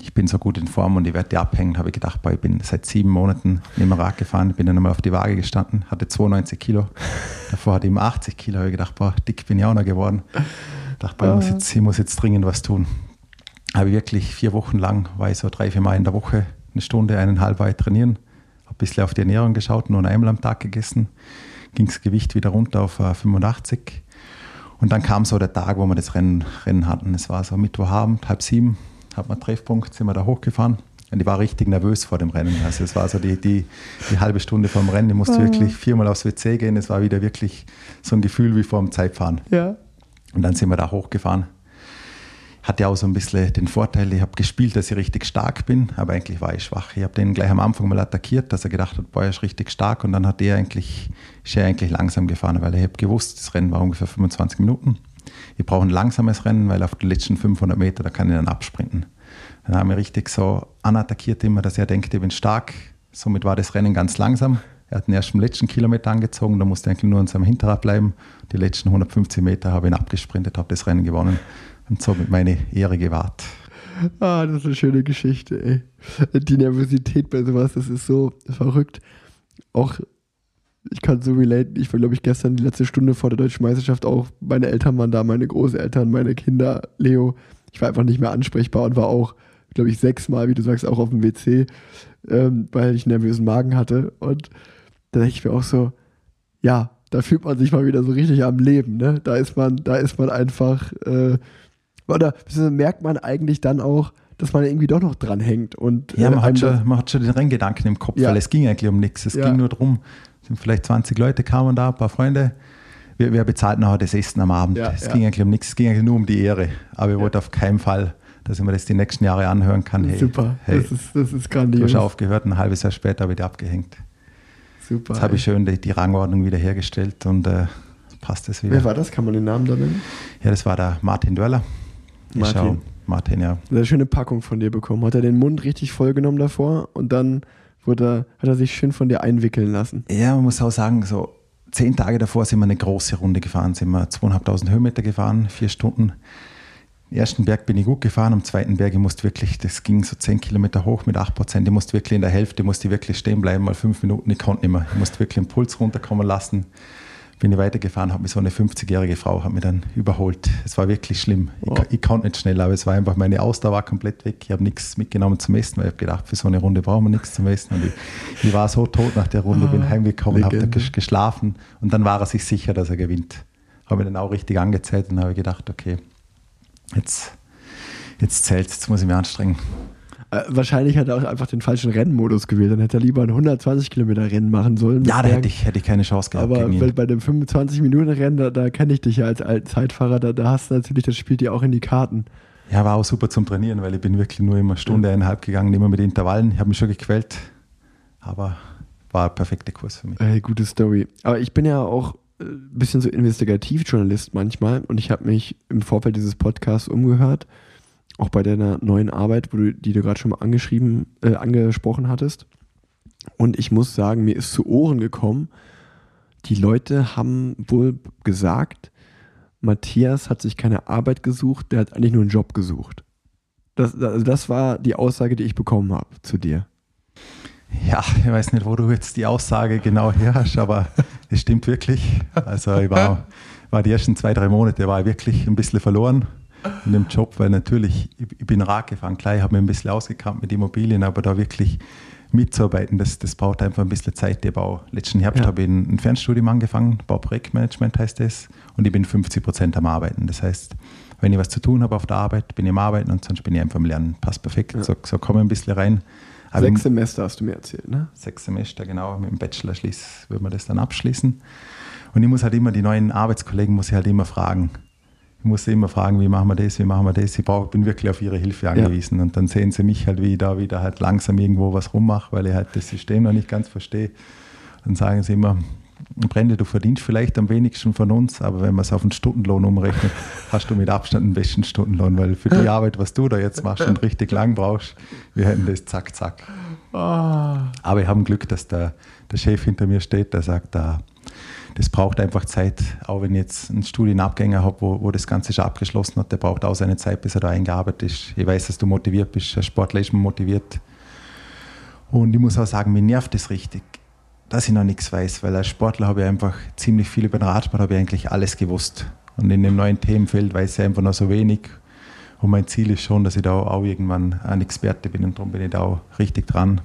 ich bin so gut in Form und ich werde abhängen. Habe ich gedacht, boah, ich bin seit sieben Monaten nicht mehr Rad gefahren. Bin dann einmal auf die Waage gestanden, hatte 92 Kilo. Davor hatte ich immer 80 Kilo. Habe ich gedacht, boah, dick bin ich auch noch geworden. Ich dachte, boah, ich, muss jetzt, ich muss jetzt dringend was tun. Habe ich wirklich vier Wochen lang, war ich so drei, vier Mal in der Woche, eine Stunde, eineinhalb Mal trainieren. Habe ein bisschen auf die Ernährung geschaut, nur einmal am Tag gegessen. Ging das Gewicht wieder runter auf 85. Und dann kam so der Tag, wo wir das Rennen, Rennen hatten. Es war so Mittwochabend, halb sieben hat man Treffpunkt, sind wir da hochgefahren. Und ich war richtig nervös vor dem Rennen. Also es war so die, die, die halbe Stunde vor dem Rennen. Ich musste mhm. wirklich viermal aufs WC gehen. Es war wieder wirklich so ein Gefühl wie vor dem Zeitfahren. Ja. Und dann sind wir da hochgefahren. Hatte auch so ein bisschen den Vorteil, ich habe gespielt, dass ich richtig stark bin, aber eigentlich war ich schwach. Ich habe den gleich am Anfang mal attackiert, dass er gedacht hat, boah, er ist richtig stark. Und dann hat er eigentlich, ist er eigentlich langsam gefahren, weil ich habe gewusst, das Rennen war ungefähr 25 Minuten. Ich brauche ein langsames Rennen, weil auf den letzten 500 Meter, da kann ich dann absprinten. Dann haben wir richtig so anattackiert immer, dass er denkt, ich bin stark. Somit war das Rennen ganz langsam. Er hat den ersten letzten Kilometer angezogen, da musste eigentlich nur an seinem Hinterrad bleiben. Die letzten 150 Meter habe ich ihn abgesprintet, habe das Rennen gewonnen und somit meine Ehre gewahrt. Ah, das ist eine schöne Geschichte, ey. Die Nervosität bei sowas, das ist so verrückt. Auch, ich kann so relate, ich war, glaube ich, gestern die letzte Stunde vor der Deutschen Meisterschaft auch, meine Eltern waren da, meine Großeltern, meine Kinder, Leo. Ich war einfach nicht mehr ansprechbar und war auch glaube ich, sechsmal, wie du sagst, auch auf dem WC, ähm, weil ich einen nervösen Magen hatte. Und da denke ich mir auch so, ja, da fühlt man sich mal wieder so richtig am Leben, ne? Da ist man, da ist man einfach, äh, oder merkt man eigentlich dann auch, dass man irgendwie doch noch dran hängt. Und, ja, man, äh, hat schon, man hat schon den Renngedanken im Kopf, ja. weil es ging eigentlich um nichts. Es ja. ging nur darum, sind vielleicht 20 Leute kamen da, ein paar Freunde. Wer, wer bezahlt nachher das Essen am Abend? Ja, es ging eigentlich um nichts, es ging eigentlich nur um die Ehre. Aber ich wollte auf keinen Fall dass ich mir das die nächsten Jahre anhören kann. Hey, Super, hey, das, ist, das ist grandios. Du hast aufgehört, ein halbes Jahr später habe ich abgehängt. Super. Jetzt habe ich schön die, die Rangordnung wiederhergestellt und äh, passt es wieder. Wer war das? Kann man den Namen da nennen? Ja, das war der Martin Dörler. Martin. Schau, Martin, ja. Eine schöne Packung von dir bekommen. Hat er den Mund richtig vollgenommen davor und dann wurde, hat er sich schön von dir einwickeln lassen. Ja, man muss auch sagen, so zehn Tage davor sind wir eine große Runde gefahren, sind wir zweieinhalbtausend Höhenmeter gefahren, vier Stunden. Den ersten Berg bin ich gut gefahren, am zweiten Berg, ich musste wirklich, das ging so 10 Kilometer hoch mit 8 Prozent, ich musste wirklich in der Hälfte, musste ich wirklich stehen bleiben, mal fünf Minuten, ich konnte nicht mehr. Ich musste wirklich den Puls runterkommen lassen. Bin ich weitergefahren, hat mich so eine 50-jährige Frau hat mich dann überholt. Es war wirklich schlimm. Oh. Ich, ich, konnte nicht schnell, aber es war einfach, meine Ausdauer war komplett weg. Ich habe nichts mitgenommen zum Essen, weil ich habe gedacht, für so eine Runde brauchen wir nichts zum Essen. Und ich, ich war so tot nach der Runde, bin ah, heimgekommen, habe geschlafen und dann war er sich sicher, dass er gewinnt. Habe ihn dann auch richtig angezählt und habe gedacht, okay, jetzt jetzt zählt jetzt muss ich mich anstrengen. Äh, wahrscheinlich hat er auch einfach den falschen Rennmodus gewählt. Dann hätte er lieber ein 120 Kilometer Rennen machen sollen. Ja, da hätte ich, hätte ich keine Chance gehabt. Aber bei dem 25 Minuten Rennen, da, da kenne ich dich ja als alten Zeitfahrer, da, da hast du natürlich, das spielt dir auch in die Karten. Ja, war auch super zum Trainieren, weil ich bin wirklich nur immer Stunde, mhm. eineinhalb gegangen, immer mit Intervallen. Ich habe mich schon gequält, aber war ein perfekter Kurs für mich. Ey, gute Story. Aber ich bin ja auch ein äh, bisschen so Investigativjournalist manchmal und ich habe mich im Vorfeld dieses Podcasts umgehört auch bei deiner neuen Arbeit, du, die du gerade schon mal angeschrieben, äh, angesprochen hattest. Und ich muss sagen, mir ist zu Ohren gekommen, die Leute haben wohl gesagt, Matthias hat sich keine Arbeit gesucht, der hat eigentlich nur einen Job gesucht. Das, also das war die Aussage, die ich bekommen habe zu dir. Ja, ich weiß nicht, wo du jetzt die Aussage genau her hast, aber es stimmt wirklich. Also ich war, war die ersten zwei, drei Monate war ich wirklich ein bisschen verloren in dem Job, weil natürlich, ich, bin Rad gefahren, klar, ich habe mich ein bisschen ausgekannt mit Immobilien, aber da wirklich mitzuarbeiten, das, das braucht einfach ein bisschen Zeit. Ich habe letzten Herbst Ja. habe ich ein, ein Fernstudium angefangen, Bauprojektmanagement heißt das, und ich bin 50 Prozent am Arbeiten. Das heißt, wenn ich was zu tun habe auf der Arbeit, bin ich am Arbeiten und sonst bin ich einfach am Lernen. Passt perfekt. Ja. So, so komme ich ein bisschen rein. Aber Sechs Semester hast du mir erzählt, ne? sechs Semester, genau, mit dem Bachelor schließ, würde man das dann abschließen. Und ich muss halt immer, die neuen Arbeitskollegen muss ich halt immer fragen. Ich muss sie immer fragen, wie machen wir das, wie machen wir das. Ich brauch, bin wirklich auf ihre Hilfe angewiesen. Und dann sehen sie mich halt, wie ich da wieder halt langsam irgendwo was rummache, weil ich halt das System noch nicht ganz verstehe. Dann sagen sie immer, Brende, du verdienst vielleicht am wenigsten von uns, aber wenn man es auf einen Stundenlohn umrechnet, hast du mit Abstand den besten Stundenlohn, weil für die Arbeit, was du da jetzt machst und richtig lang brauchst, wir hätten das zack, zack. Aber ich habe Glück, dass der, der Chef hinter mir steht, der sagt, da, das braucht einfach Zeit. Auch wenn ich jetzt einen Studienabgänger habe, wo, wo das Ganze schon abgeschlossen hat, der braucht auch seine Zeit, bis er da eingearbeitet ist. Ich weiß, dass du motiviert bist, als Sportler ist man motiviert. Und ich muss auch sagen, mir nervt es richtig, dass ich noch nichts weiß, weil als Sportler habe ich einfach ziemlich viel über den Radsport, habe ich eigentlich alles gewusst. Und in dem neuen Themenfeld weiß ich einfach noch so wenig. Und mein Ziel ist schon, dass ich da auch irgendwann ein Experte bin und darum bin ich da auch richtig dran.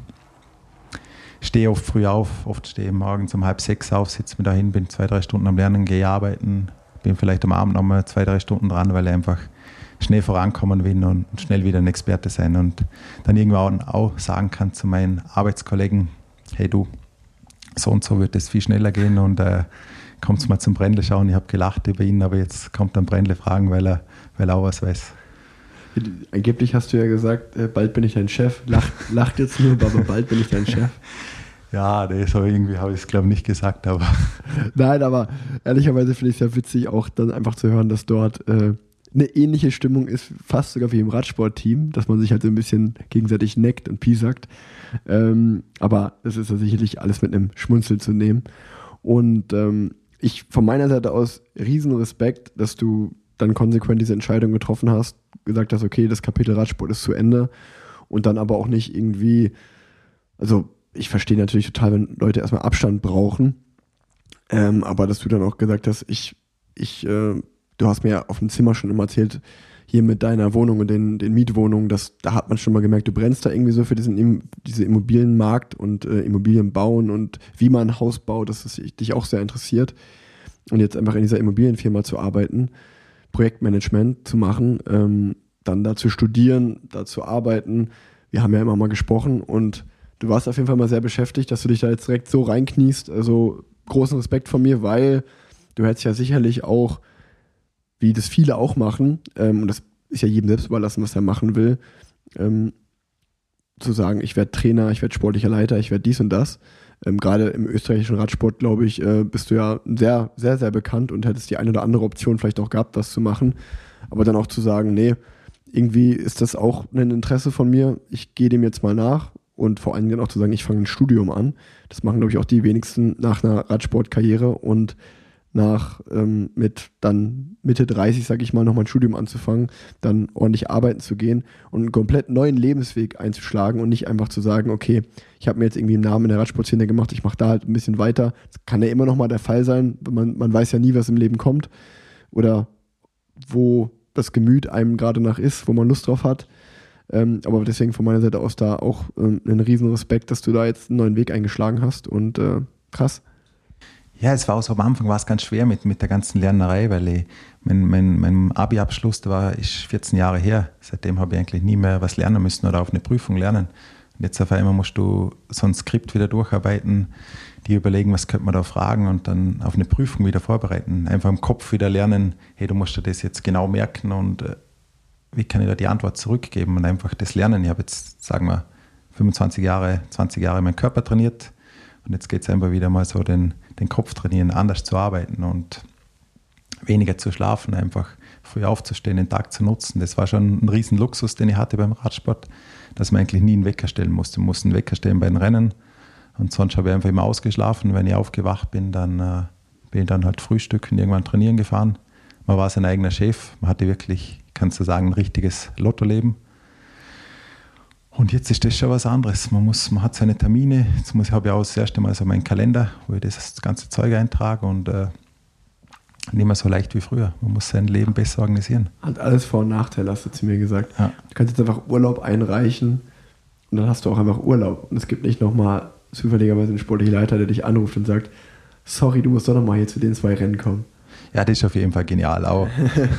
Stehe oft früh auf, oft stehe ich morgens um halb sechs auf, sitze mir dahin, bin zwei, drei Stunden am Lernen, gehe arbeiten, bin vielleicht am Abend nochmal zwei, drei Stunden dran, weil ich einfach schnell vorankommen will und schnell wieder ein Experte sein und dann irgendwann auch sagen kann zu meinen Arbeitskollegen, hey du, so und so wird es viel schneller gehen und äh, kommt mal zum Brendle schauen. Ich habe gelacht über ihn, aber jetzt kommt dann Brendle fragen, weil er, weil er auch was weiß. Angeblich hast du ja gesagt, äh, bald bin ich dein Chef. Lacht, lacht jetzt nur, aber bald bin ich dein Chef. Ja, das habe ich irgendwie habe ich es glaube ich nicht gesagt, aber Nein, aber ehrlicherweise finde ich es ja witzig, auch dann einfach zu hören, dass dort äh, eine ähnliche Stimmung ist, fast sogar wie im Radsportteam, dass man sich halt so ein bisschen gegenseitig neckt und piesackt. Ähm, aber es ist ja sicherlich alles mit einem Schmunzel zu nehmen. Und ähm, ich von meiner Seite aus riesen Respekt, dass du dann konsequent diese Entscheidung getroffen hast, gesagt hast, okay, das Kapitel Radsport ist zu Ende und dann aber auch nicht irgendwie, also ich verstehe natürlich total, wenn Leute erstmal Abstand brauchen, ähm, aber dass du dann auch gesagt hast, ich, ich, äh, du hast mir auf dem Zimmer schon immer erzählt, hier mit deiner Wohnung und den, den Mietwohnungen, das, da hat man schon mal gemerkt, du brennst da irgendwie so für diesen diese Immobilienmarkt und äh, Immobilien bauen und wie man ein Haus baut, dass es dich auch sehr interessiert. Und jetzt einfach in dieser Immobilienfirma zu arbeiten, Projektmanagement zu machen, ähm, dann da zu studieren, da zu arbeiten. Wir haben ja immer mal gesprochen und du warst auf jeden Fall mal sehr beschäftigt, dass du dich da jetzt direkt so reinkniest. Also großen Respekt von mir, weil du hättest ja sicherlich auch, wie das viele auch machen, ähm, und das ist ja jedem selbst überlassen, was er machen will, ähm, zu sagen, ich werde Trainer, ich werde sportlicher Leiter, ich werde dies und das. Ähm, Gerade im österreichischen Radsport, glaube ich, äh, bist du ja sehr, sehr, sehr bekannt und hättest die eine oder andere Option vielleicht auch gehabt, das zu machen. Aber dann auch zu sagen, nee, irgendwie ist das auch ein Interesse von mir, ich gehe dem jetzt mal nach und vor allen Dingen auch zu sagen, ich fange ein Studium an. Das machen, glaube ich, auch die wenigsten nach einer Radsportkarriere und nach ähm, mit dann Mitte 30, sage ich mal, nochmal ein Studium anzufangen, dann ordentlich arbeiten zu gehen und einen komplett neuen Lebensweg einzuschlagen und nicht einfach zu sagen, okay, ich habe mir jetzt irgendwie einen Namen in der Radsportszene gemacht, ich mache da halt ein bisschen weiter. Das kann ja immer noch mal der Fall sein, man, man weiß ja nie, was im Leben kommt oder wo das Gemüt einem gerade nach ist, wo man Lust drauf hat. Ähm, aber deswegen von meiner Seite aus da auch ähm, einen riesen Respekt, dass du da jetzt einen neuen Weg eingeschlagen hast und äh, krass. Ja, es war auch so am Anfang war es ganz schwer mit, mit der ganzen Lernerei, weil ich, mein, mein, mein Abi-Abschluss, war ist 14 Jahre her. Seitdem habe ich eigentlich nie mehr was lernen müssen oder auf eine Prüfung lernen. Und jetzt auf einmal musst du so ein Skript wieder durcharbeiten, die überlegen, was könnte man da fragen und dann auf eine Prüfung wieder vorbereiten. Einfach im Kopf wieder lernen, hey, du musst dir das jetzt genau merken und äh, wie kann ich da die Antwort zurückgeben und einfach das lernen. Ich habe jetzt, sagen wir, 25 Jahre, 20 Jahre meinen Körper trainiert und jetzt geht es einfach wieder mal so den, den Kopf trainieren, anders zu arbeiten und weniger zu schlafen, einfach früh aufzustehen, den Tag zu nutzen. Das war schon ein riesen Luxus, den ich hatte beim Radsport, dass man eigentlich nie einen Wecker stellen musste. Man musste einen Wecker stellen bei den Rennen und sonst habe ich einfach immer ausgeschlafen. Wenn ich aufgewacht bin, dann äh, bin ich dann halt frühstücken, irgendwann trainieren gefahren. Man war sein eigener Chef, man hatte wirklich, kannst du sagen, ein richtiges Lottoleben. Und jetzt ist das schon was anderes. Man, muss, man hat seine Termine. Jetzt muss, habe ich auch das erste Mal so meinen Kalender, wo ich das ganze Zeug eintrage und äh, nicht mehr so leicht wie früher. Man muss sein Leben besser organisieren. Hat alles Vor- und Nachteile, hast du zu mir gesagt. Ja. Du kannst jetzt einfach Urlaub einreichen Und dann hast du auch einfach Urlaub. Und es gibt nicht nochmal zufälligerweise einen sportlichen Leiter, der dich anruft und sagt, sorry, du musst doch nochmal hier zu den zwei Rennen kommen. Ja, das ist auf jeden Fall genial. Auch,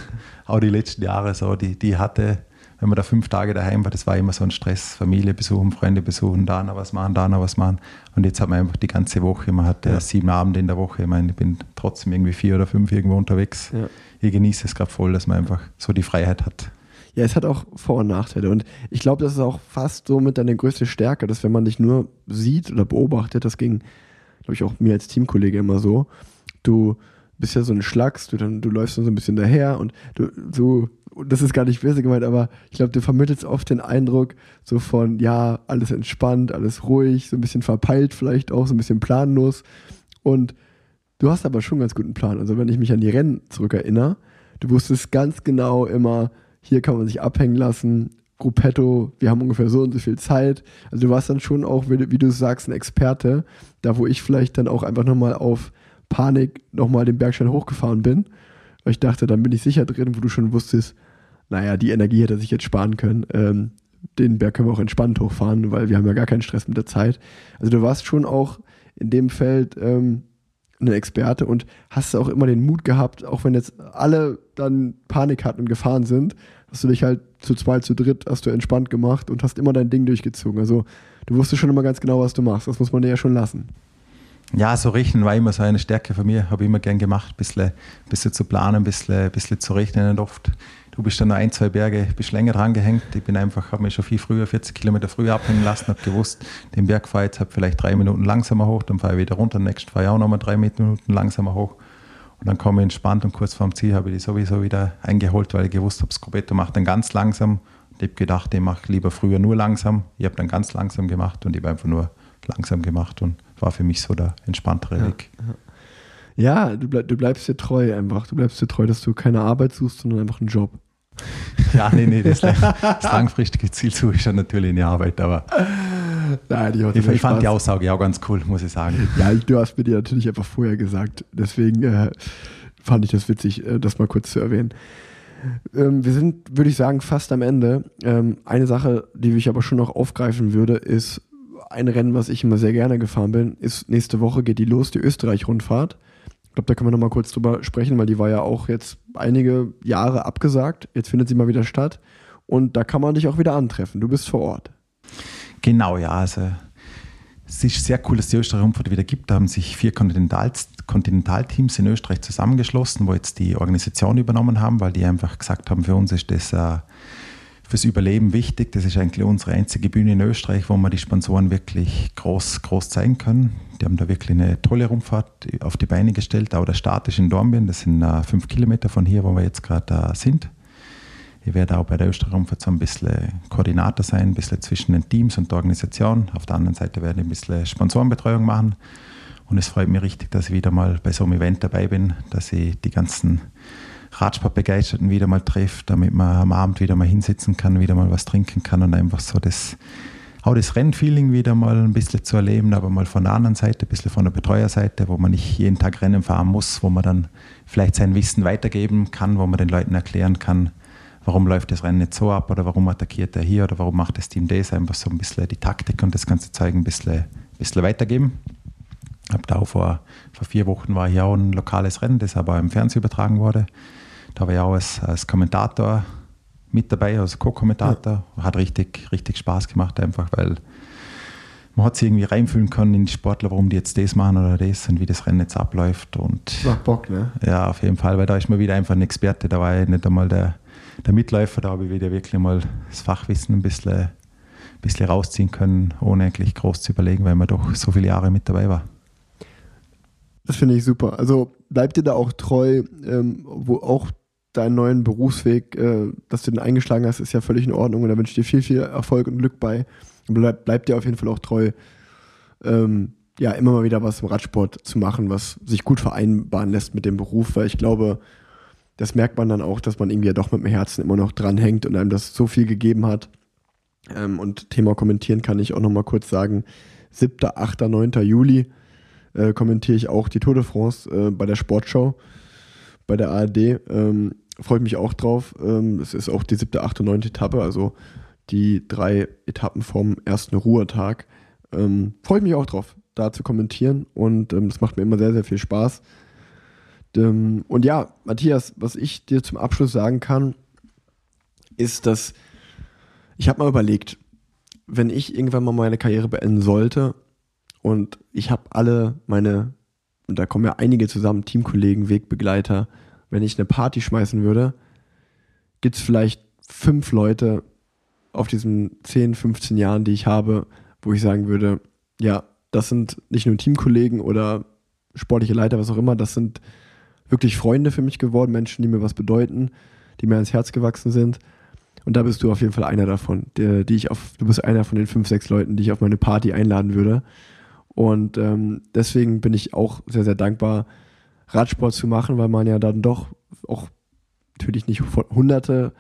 auch die letzten Jahre so, die, die hatte, wenn man da fünf Tage daheim war, das war immer so ein Stress. Familie besuchen, Freunde besuchen, da noch was machen, da noch was machen. Und jetzt hat man einfach die ganze Woche, man hat ja. sieben Abende in der Woche. Ich meine, ich bin trotzdem irgendwie vier oder fünf irgendwo unterwegs. Ja. Ich genieße es gerade voll, dass man einfach so die Freiheit hat. Ja, es hat auch Vor- und Nachteile. Und ich glaube, das ist auch fast so mit deiner größte Stärke, dass wenn man dich nur sieht oder beobachtet, das ging, glaube ich, auch mir als Teamkollege immer so, du bist ja so ein Schlacks, du, dann, du läufst dann so ein bisschen daher und du so, das ist gar nicht böse gemeint, aber ich glaube, du vermittelst oft den Eindruck so von, ja, alles entspannt, alles ruhig, so ein bisschen verpeilt vielleicht auch, so ein bisschen planlos. Und du hast aber schon einen ganz guten Plan. Also wenn ich mich an die Rennen zurückerinnere, du wusstest ganz genau immer, hier kann man sich abhängen lassen. Gruppetto, wir haben ungefähr so und so viel Zeit. Also du warst dann schon auch, wie du sagst, ein Experte, da wo ich vielleicht dann auch einfach nochmal auf Panik nochmal den Bergstein hochgefahren bin. Weil ich dachte, dann bin ich sicher drin, wo du schon wusstest, naja, die Energie hätte sich jetzt sparen können. Ähm, den Berg können wir auch entspannt hochfahren, weil wir haben ja gar keinen Stress mit der Zeit. Also du warst schon auch in dem Feld ähm, ein Experte und hast auch immer den Mut gehabt, auch wenn jetzt alle dann Panik hatten und gefahren sind, hast du dich halt zu zweit, zu dritt, hast du entspannt gemacht und hast immer dein Ding durchgezogen. Also du wusstest schon immer ganz genau, was du machst. Das muss man dir ja schon lassen. Ja, so richten war immer so eine Stärke von mir, habe ich immer gern gemacht, ein bisschen, bisschen zu planen, ein bisschen, bisschen zu rechnen und oft Du bist dann noch ein, zwei Berge, bist länger dran gehängt. Ich bin einfach, habe mich schon viel früher, 40 Kilometer früher abhängen lassen, habe gewusst, den Berg fahre ich jetzt halt vielleicht drei Minuten langsamer hoch, dann fahre ich wieder runter, nächsten fahre ich auch nochmal drei Minuten langsamer hoch. Und dann komme ich entspannt und kurz vorm Ziel habe ich die sowieso wieder eingeholt, weil ich gewusst habe, Scopetto macht dann ganz langsam. Und ich habe gedacht, ich mache lieber früher nur langsam. Ich habe dann ganz langsam gemacht und ich habe einfach nur langsam gemacht und war für mich so der entspanntere Weg. Ja, ja. du, bleib, du bleibst dir treu einfach. Du bleibst dir treu, dass du keine Arbeit suchst, sondern einfach einen Job. Ja, nee, nee, das, das langfristige Ziel suche ich schon natürlich in die Arbeit, aber Nein, ich, ich, ich fand die Aussage auch ganz cool, muss ich sagen. Ja, du hast mir die natürlich einfach vorher gesagt, deswegen äh, fand ich das witzig, äh, das mal kurz zu erwähnen. Ähm, wir sind, würde ich sagen, fast am Ende. Ähm, eine Sache, die ich aber schon noch aufgreifen würde, ist ein Rennen, was ich immer sehr gerne gefahren bin, ist nächste Woche geht die los, die Österreich-Rundfahrt glaube, da können wir noch mal kurz drüber sprechen, weil die war ja auch jetzt einige Jahre abgesagt. Jetzt findet sie mal wieder statt. Und da kann man dich auch wieder antreffen. Du bist vor Ort. Genau, ja. Also es ist sehr cool, dass die Österreich Rundfahrt wieder gibt. Da haben sich vier Kontinental Kontinentalteams in Österreich zusammengeschlossen, wo jetzt die Organisation übernommen haben, weil die einfach gesagt haben, für uns ist das äh, fürs Überleben wichtig. Das ist eigentlich unsere einzige Bühne in Österreich, wo wir die Sponsoren wirklich groß, groß zeigen können. Die haben da wirklich eine tolle Rundfahrt auf die Beine gestellt. Auch der Start ist in Dornbirn, das sind äh, fünf Kilometer von hier, wo wir jetzt gerade äh, sind. Ich werde auch bei der Österreich-Rundfahrt so ein bisschen Koordinator sein, ein bisschen zwischen den Teams und der Organisation. Auf der anderen Seite werde ich ein bisschen Sponsorenbetreuung machen. Und es freut mich richtig, dass ich wieder mal bei so einem Event dabei bin, dass ich die ganzen Radsportbegeisterten wieder mal treffe, damit man am Abend wieder mal hinsitzen kann, wieder mal was trinken kann und einfach so das, auch das Rennfeeling wieder mal ein bisschen zu erleben, aber mal von der anderen Seite, ein bisschen von der Betreuerseite, wo man nicht jeden Tag Rennen fahren muss, wo man dann vielleicht sein Wissen weitergeben kann, wo man den Leuten erklären kann, warum läuft das Rennen nicht so ab oder warum attackiert er hier oder warum macht das Team das, einfach so ein bisschen die Taktik und das ganze Zeug ein bisschen, ein bisschen weitergeben. Habe da auch vor, vor vier Wochen war hier auch ein lokales Rennen, das aber im Fernsehen übertragen wurde. Da war ich auch als, als Kommentator mit dabei, als Co-Kommentator. Ja. Hat richtig, richtig Spaß gemacht, einfach weil man hat sich irgendwie reinfühlen können in die Sportler, warum die jetzt das machen oder das und wie das Rennen jetzt abläuft. Und Macht Bock, ne? Ja, auf jeden Fall, weil da ist man wieder einfach ein Experte. Da war ich nicht einmal der, der Mitläufer, da habe ich wieder wirklich mal das Fachwissen ein bisschen, ein bisschen rausziehen können, ohne eigentlich groß zu überlegen, weil man doch so viele Jahre mit dabei war. Das finde ich super. Also bleibt dir da auch treu, ähm, wo auch deinen neuen Berufsweg, äh, dass du den eingeschlagen hast, ist ja völlig in Ordnung und da wünsche ich dir viel, viel Erfolg und Glück bei. Bleib, bleib dir auf jeden Fall auch treu, ähm, ja, immer mal wieder was im Radsport zu machen, was sich gut vereinbaren lässt mit dem Beruf, weil ich glaube, das merkt man dann auch, dass man irgendwie ja doch mit dem Herzen immer noch dranhängt und einem das so viel gegeben hat. Ähm, und Thema kommentieren kann ich auch noch mal kurz sagen. 7., 8., 9. Juli äh, kommentiere ich auch die Tour de France äh, bei der Sportschau bei der ARD. Ähm, freue mich auch drauf. Ähm, es ist auch die siebte, achte, neunte Etappe, also die drei Etappen vom ersten Ruhetag. Ähm, Freue ich mich auch drauf, da zu kommentieren und ähm, das macht mir immer sehr, sehr viel Spaß. Ähm, und ja, Matthias, was ich dir zum Abschluss sagen kann, ist, dass ich habe mal überlegt, wenn ich irgendwann mal meine Karriere beenden sollte und ich habe alle meine, und da kommen ja einige zusammen, Teamkollegen, Wegbegleiter, wenn ich eine Party schmeißen würde, gibt es vielleicht fünf Leute auf diesen 10, 15 Jahren, die ich habe, wo ich sagen würde, ja, das sind nicht nur Teamkollegen oder sportliche Leiter, was auch immer, das sind wirklich Freunde für mich geworden, Menschen, die mir was bedeuten, die mir ans Herz gewachsen sind. Und da bist du auf jeden Fall einer davon, der, die ich auf, du bist einer von den fünf, sechs Leuten, die ich auf meine Party einladen würde. Und ähm, deswegen bin ich auch sehr, sehr dankbar, Radsport zu machen, weil man ja dann doch auch natürlich nicht hunderte,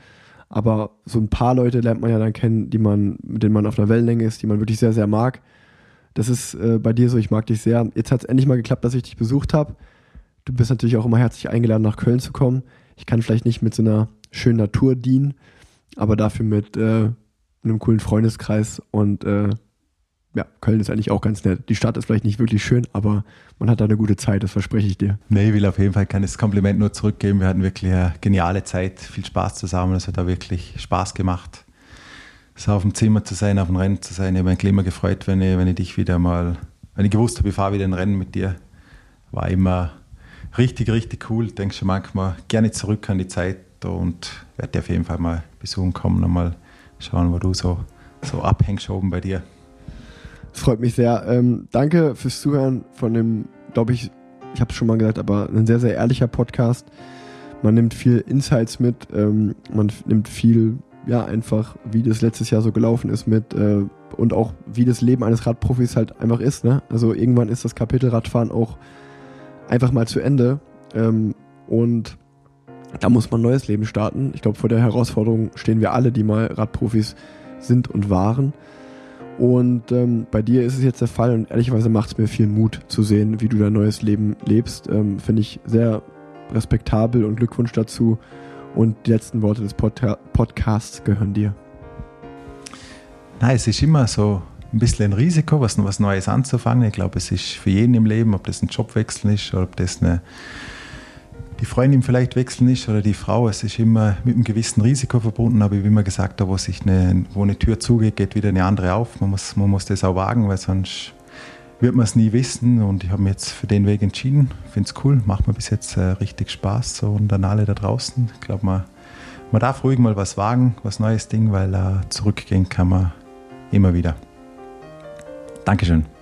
aber so ein paar Leute lernt man ja dann kennen, die man, mit denen man auf einer Wellenlänge ist, die man wirklich sehr, sehr mag. Das ist äh, bei dir so, ich mag dich sehr. Jetzt hat es endlich mal geklappt, dass ich dich besucht habe. Du bist natürlich auch immer herzlich eingeladen, nach Köln zu kommen. Ich kann vielleicht nicht mit so einer schönen Natur dienen, aber dafür mit äh, einem coolen Freundeskreis und äh, ja, Köln ist eigentlich auch ganz nett. Die Stadt ist vielleicht nicht wirklich schön, aber man hat da eine gute Zeit, das verspreche ich dir. Nee, ich will auf jeden Fall keines Kompliment nur zurückgeben. Wir hatten wirklich eine geniale Zeit, viel Spaß zusammen. Es hat da wirklich Spaß gemacht, so auf dem Zimmer zu sein, auf dem Rennen zu sein. Ich habe mich immer gefreut, wenn ich, wenn ich dich wieder mal, wenn ich gewusst habe, ich fahre wieder ein Rennen mit dir. War immer richtig, richtig cool. Denke schon manchmal gerne zurück an die Zeit und werde dir auf jeden Fall mal besuchen kommen und mal schauen, wo du so, so abhängst oben bei dir. Freut mich sehr. Ähm, danke fürs Zuhören von dem, glaube ich, ich habe es schon mal gesagt, aber ein sehr, sehr ehrlicher Podcast. Man nimmt viel Insights mit, ähm, man nimmt viel, ja, einfach, wie das letztes Jahr so gelaufen ist mit äh, und auch wie das Leben eines Radprofis halt einfach ist. Ne? Also irgendwann ist das Kapitel Radfahren auch einfach mal zu Ende. Ähm, und da muss man ein neues Leben starten. Ich glaube, vor der Herausforderung stehen wir alle, die mal Radprofis sind und waren. Und ähm, bei dir ist es jetzt der Fall und ehrlicherweise macht es mir viel Mut zu sehen, wie du dein neues Leben lebst. Ähm, Finde ich sehr respektabel und Glückwunsch dazu. Und die letzten Worte des Pod Podcasts gehören dir. Nein, es ist immer so ein bisschen ein Risiko, was, was Neues anzufangen. Ich glaube, es ist für jeden im Leben, ob das ein Jobwechsel ist oder ob das eine die Freundin vielleicht wechseln ist oder die Frau. Es ist immer mit einem gewissen Risiko verbunden, aber wie immer gesagt habe, wo, sich eine, wo eine Tür zugeht, geht wieder eine andere auf. Man muss, man muss das auch wagen, weil sonst wird man es nie wissen. Und ich habe mich jetzt für den Weg entschieden. Finde es cool, macht mir bis jetzt äh, richtig Spaß. So, und dann alle da draußen. Ich glaube, man, man darf ruhig mal was wagen, was Neues Ding, weil äh, zurückgehen kann man immer wieder. Dankeschön.